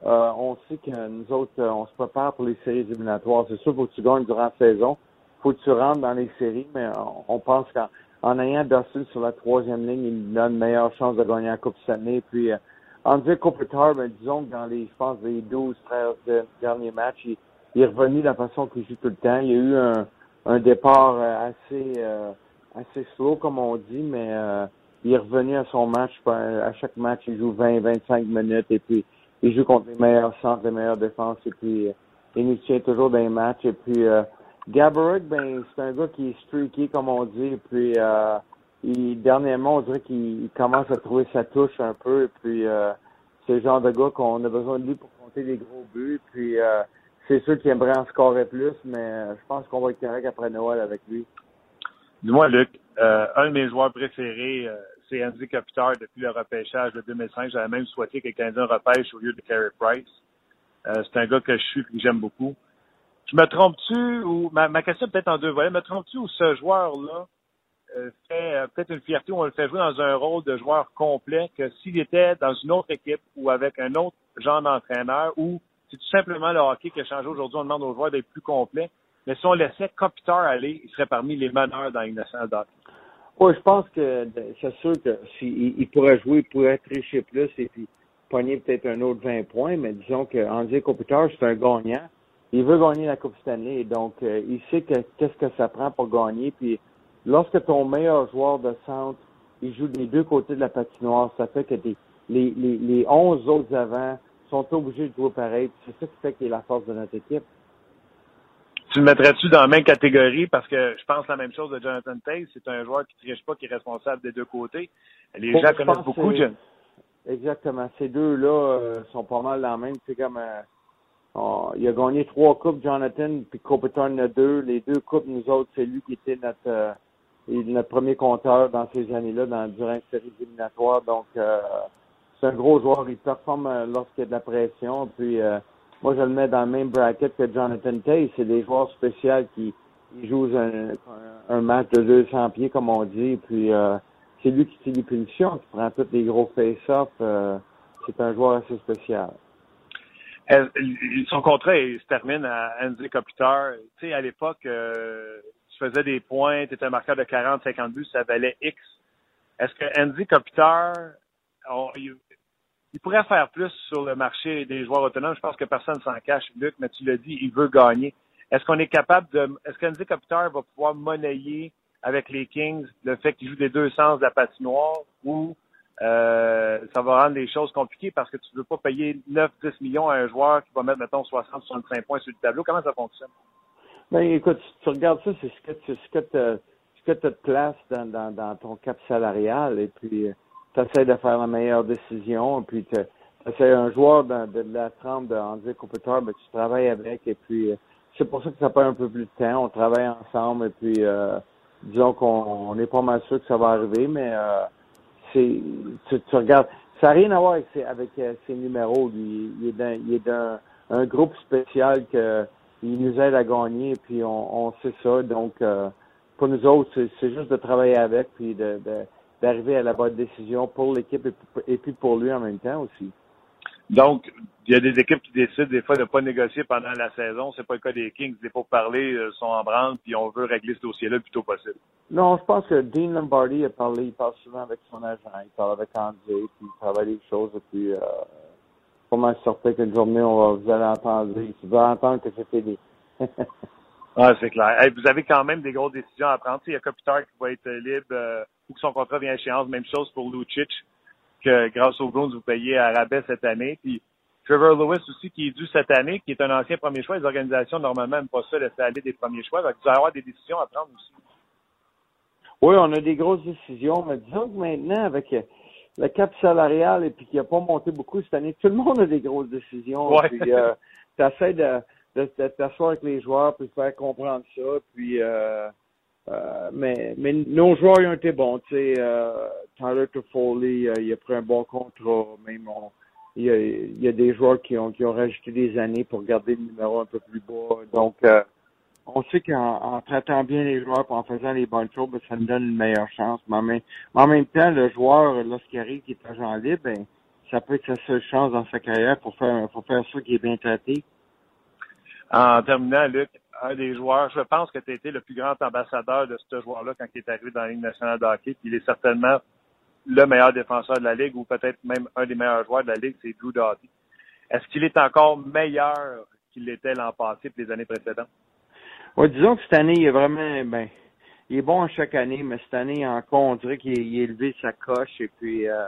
Euh, on sait que nous autres, euh, on se prépare pour les séries éliminatoires. C'est sûr, faut que tu gagnes durant la saison. faut que tu rentres dans les séries, mais on, pense qu'en ayant Dustin sur la troisième ligne, il donne une meilleure chance de gagner la Coupe cette année. Puis, euh, André Kopitar, ben, disons que dans les, je pense, les 12, 13 derniers matchs, il, est revenu de la façon qu'il joue tout le temps. Il y a eu un, un départ euh, assez, assez slow, comme on dit, mais il est revenu à son match. À chaque match, il joue 20, 25 minutes et puis il joue contre les meilleurs centres, les meilleures défenses, et puis euh, il nous tient toujours dans les matchs. Et puis euh, ben c'est un gars qui est streaky, comme on dit, et puis euh, il, dernièrement, on dirait qu'il commence à trouver sa touche un peu, et puis euh, c'est le genre de gars qu'on a besoin de lui pour compter des gros buts, puis euh, c'est sûr qu'il aimerait en scorer plus, mais je pense qu'on va être correct après Noël avec lui. Dis-moi, Luc, un de mes joueurs préférés, c'est Andy Kopitar depuis le repêchage de 2005. J'avais même souhaité que le Canadien repêche au lieu de Carey Price. Euh, c'est un gars que je suis et que j'aime beaucoup. Je me trompe-tu ou ma, ma question peut-être en deux volets, me trompe-tu ou ce joueur-là euh, fait peut-être une fierté où on le fait jouer dans un rôle de joueur complet que s'il était dans une autre équipe ou avec un autre genre d'entraîneur ou c'est tout simplement le hockey qui a changé aujourd'hui, on demande aux joueurs d'être plus complets. Mais si on laissait Kopitar aller, il serait parmi les meneurs dans une nationale d'hockey. Oui, je pense que c'est sûr que s'il il pourrait jouer, il pourrait tricher plus et puis pogner peut-être un autre 20 points, mais disons que André Kopitar, c'est un gagnant. Il veut gagner la Coupe Stanley, donc euh, il sait que qu'est-ce que ça prend pour gagner. Puis lorsque ton meilleur joueur de centre, il joue des deux côtés de la patinoire, ça fait que les, les, les 11 autres avant sont obligés de jouer pareil. C'est ça qui fait qu'il est la force de notre équipe tu le mettrais-tu dans la même catégorie? Parce que je pense la même chose de Jonathan Tate. C'est un joueur qui ne triche pas, qui est responsable des deux côtés. Les gens connaissent beaucoup Jonathan. Exactement. Ces deux-là euh, sont pas mal dans la même. C'est comme euh, il a gagné trois coupes, Jonathan, puis en a deux. Les deux coupes, nous autres, c'est lui qui était notre euh, notre premier compteur dans ces années-là, dans durant les séries éliminatoires. Donc c'est un gros joueur. Il performe lorsqu'il y a de la pression. Puis moi, je le mets dans le même bracket que Jonathan Tay. C'est des joueurs spéciaux qui jouent un, match de 200 pieds, comme on dit. Puis, euh, c'est lui qui tire les punitions, qui prend tous les gros face-offs. Euh, c'est un joueur assez spécial. Son contrat il se termine à Andy Kopitar. Tu sais, à l'époque, euh, tu faisais des points, tu étais un marqueur de 40, 50 buts, ça valait X. Est-ce que Andy Kopitar, il pourrait faire plus sur le marché des joueurs autonomes. Je pense que personne s'en cache, Luc, mais tu l'as dit, il veut gagner. Est-ce qu'on est capable de, est-ce qu'Andy Kopitar va pouvoir monnayer avec les Kings le fait qu'il joue des deux sens de la patinoire ou euh, ça va rendre les choses compliquées parce que tu ne veux pas payer 9-10 millions à un joueur qui va mettre, mettons, 60-65 points sur le tableau? Comment ça fonctionne? Ben, écoute, si tu regardes ça, c'est ce que tu ce que te, dans, dans, dans ton cap salarial et puis tu essaies de faire la meilleure décision et puis tu essaies un joueur de, de, la trempe de Andy Cooper, ben, tu travailles avec et puis c'est pour ça que ça prend un peu plus de temps. On travaille ensemble et puis euh, disons qu'on n'est pas mal sûr que ça va arriver, mais euh, c'est tu, tu, regardes. Ça n'a rien à voir avec, ses, avec euh, ses numéros. Lui. Il est d'un il est d'un un groupe spécial que il nous aide à gagner, puis on, on sait ça. Donc euh, pour nous autres, c'est juste de travailler avec puis de, de d'arriver à la bonne décision pour l'équipe et, puis pour lui en même temps aussi. Donc, il y a des équipes qui décident des fois de ne pas négocier pendant la saison. C'est pas le cas des Kings. Les pourparlers euh, sont en branle, puis on veut régler ce dossier-là le plus tôt possible. Non, je pense que Dean Lombardi a parlé, il parle souvent avec son agent, il parle avec André, puis il travaille des choses, et puis euh, comment sortir qu'une journée, on va, vous allez entendre, tu vas entendre que c'était des... ah, c'est clair. vous avez quand même des grosses décisions à prendre. Il y a Kopitar qui va être libre euh, ou que son contrat vient à échéance. Même chose pour Lucic que grâce aux Bruins, vous payez à rabais cette année. Puis Trevor Lewis aussi, qui est dû cette année, qui est un ancien premier choix. Les organisations, normalement, n'aiment pas ça, laisser aller des premiers choix. Donc, vous allez avoir des décisions à prendre aussi. Oui, on a des grosses décisions, mais disons que maintenant, avec le cap salarial et puis qui n'a pas monté beaucoup cette année, tout le monde a des grosses décisions. Ouais. Puis, euh, de, de t'asseoir avec les joueurs puis faire comprendre ça. Puis, euh, euh, mais, mais nos joueurs ils ont été bons. Tu sais, euh, Tyler Toffoli, euh, il a pris un bon contrat. Même il, y a, il y a des joueurs qui ont, qui ont rajouté des années pour garder le numéro un peu plus bas. Donc, euh, on sait qu'en en traitant bien les joueurs et en faisant les bonnes choses, ben, ça nous donne une meilleure chance. Mais en même, en même temps, le joueur, lorsqu'il arrive qui est agent libre, ben, ça peut être sa seule chance dans sa carrière pour faire, pour faire ça qui est bien traité. En terminant, Luc, un des joueurs, je pense que tu as été le plus grand ambassadeur de ce joueur-là quand il est arrivé dans la Ligue nationale de hockey. il est certainement le meilleur défenseur de la Ligue ou peut-être même un des meilleurs joueurs de la Ligue, c'est Drew Doughty. Est-ce qu'il est encore meilleur qu'il l'était l'an passé et les années précédentes? Oui, disons que cette année, il est vraiment, ben, il est bon chaque année, mais cette année encore, on dirait qu'il est élevé sa coche et puis euh,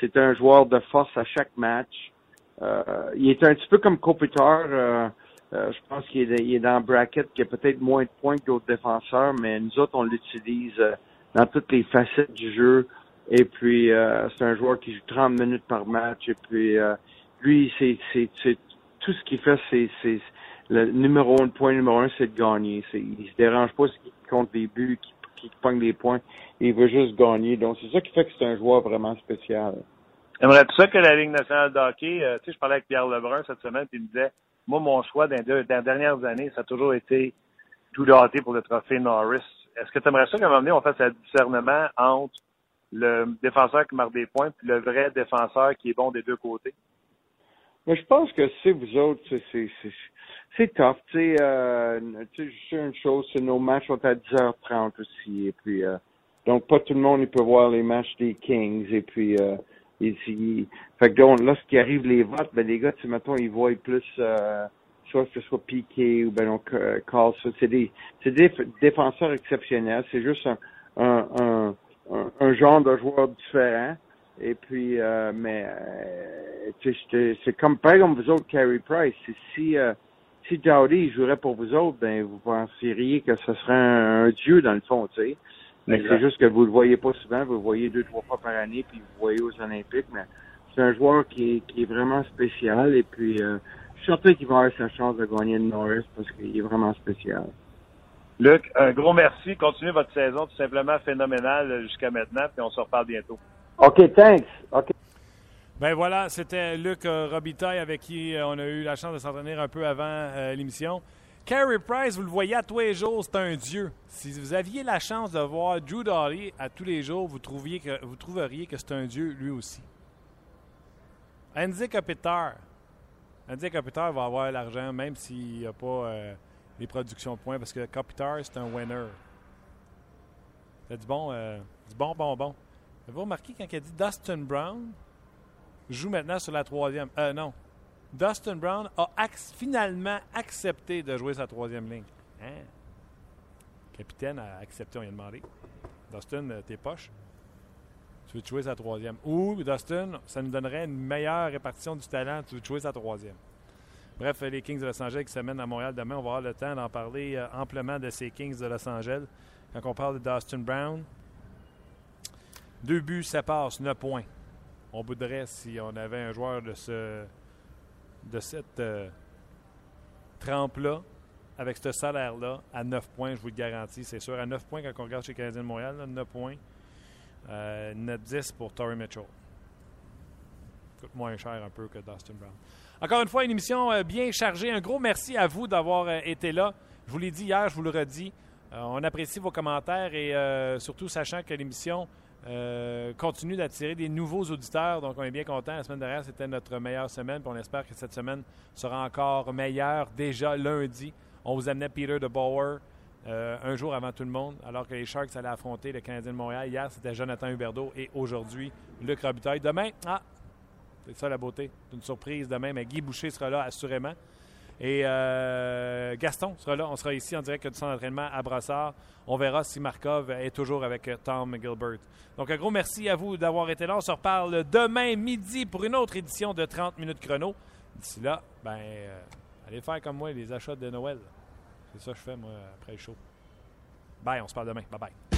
c'est un joueur de force à chaque match. Euh, il est un petit peu comme Kopitar. Euh, euh, je pense qu'il est, dans le bracket qui a peut-être moins de points que d'autres défenseurs, mais nous autres, on l'utilise euh, dans toutes les facettes du jeu. Et puis, euh, c'est un joueur qui joue 30 minutes par match. Et puis, lui, c'est, tout ce qu'il fait, c'est, le numéro un, point numéro un, c'est de gagner. C'est, il se dérange pas s'il compte des buts, qu'il, qu'il pogne des points. Il veut juste gagner. Donc, c'est ça qui fait que c'est un joueur vraiment spécial. Aimerais-tu ça que la Ligue nationale de hockey, tu sais, je parlais avec Pierre Lebrun cette semaine, puis il me disait, moi, mon choix dans, les dernières années, ça a toujours été tout Doughty pour le trophée Norris. Est-ce que tu aimerais ça qu'à un moment donné, on fasse un discernement entre le défenseur qui marque des points et le vrai défenseur qui est bon des deux côtés? Mais je pense que c'est vous autres, c'est tough. Tu sais, euh, tu sais, une chose, c'est nos matchs sont à 10h30 aussi. Et puis, euh, donc, pas tout le monde peut voir les matchs des Kings. Et puis, euh, et si, fait que donc, lorsqu'il arrive les votes, ben les gars, tu mettons, ils voient plus euh, soit que ce soit Piqué ou ben donc Carlson. C'est des c'est des défenseurs exceptionnels. C'est juste un, un, un, un, genre de joueur différent. Et puis euh, mais euh, c'est comme par exemple vous autres, Carey Price. Si euh, si Dowdy jouerait pour vous autres, ben vous penseriez que ce serait un, un dieu dans le fond, tu sais. Mais c'est juste que vous le voyez pas souvent, vous le voyez deux, trois fois par année, puis vous le voyez aux Olympiques, mais c'est un joueur qui est, qui est vraiment spécial, et puis euh, je suis certain qu'il va avoir sa chance de gagner le Norris parce qu'il est vraiment spécial. Luc, un gros merci. Continuez votre saison tout simplement phénoménale jusqu'à maintenant, puis on se reparle bientôt. OK, thanks. OK. Ben voilà, c'était Luc euh, Robitaille avec qui euh, on a eu la chance de s'entraîner un peu avant euh, l'émission. Carey Price, vous le voyez à tous les jours, c'est un dieu. Si vous aviez la chance de voir Drew Doughty à tous les jours, vous, trouviez que, vous trouveriez que c'est un dieu lui aussi. Andy Kopitar. Andy Kopitar va avoir l'argent même s'il n'y a pas euh, les productions de points parce que Kopitar, c'est un winner. C'est du bon, euh, du bon bonbon. Avez-vous remarqué quand il a dit Dustin Brown joue maintenant sur la troisième? Euh, non. Dustin Brown a finalement accepté de jouer sa troisième ligne. Hein? capitaine a accepté, on lui a demandé. Dustin, euh, tes poches. Tu veux jouer sa troisième? Ou, Dustin, ça nous donnerait une meilleure répartition du talent. Tu veux jouer sa troisième? Bref, les Kings de Los Angeles qui se mènent à Montréal demain. On va avoir le temps d'en parler euh, amplement de ces Kings de Los Angeles. Quand on parle de Dustin Brown, deux buts, ça passe, 9 points. On voudrait si on avait un joueur de ce de cette euh, trempe-là, avec ce salaire-là, à 9 points, je vous le garantis, c'est sûr. À 9 points, quand on regarde chez Canadien de Montréal, là, 9 points. Euh, 9-10 pour Torrey Mitchell. Coûte moins cher un peu que Dustin Brown. Encore une fois, une émission euh, bien chargée. Un gros merci à vous d'avoir euh, été là. Je vous l'ai dit hier, je vous le redis. On apprécie vos commentaires et surtout sachant que l'émission euh, continue d'attirer des nouveaux auditeurs. Donc, on est bien content. La semaine dernière, c'était notre meilleure semaine. Puis on espère que cette semaine sera encore meilleure. Déjà lundi, on vous amenait Peter de Bauer euh, un jour avant tout le monde, alors que les Sharks allaient affronter le Canadien de Montréal. Hier, c'était Jonathan Huberdeau et aujourd'hui, Luc Robitaille. Demain, ah, c'est ça la beauté. C'est une surprise demain, mais Guy Boucher sera là assurément. Et euh, Gaston sera là. On sera ici en direct du centre d'entraînement à Brassard. On verra si Markov est toujours avec euh, Tom Gilbert. Donc, un gros merci à vous d'avoir été là. On se reparle demain midi pour une autre édition de 30 minutes chrono. D'ici là, ben, euh, allez faire comme moi les achats de Noël. C'est ça que je fais, moi, après le show. Bye, on se parle demain. Bye bye.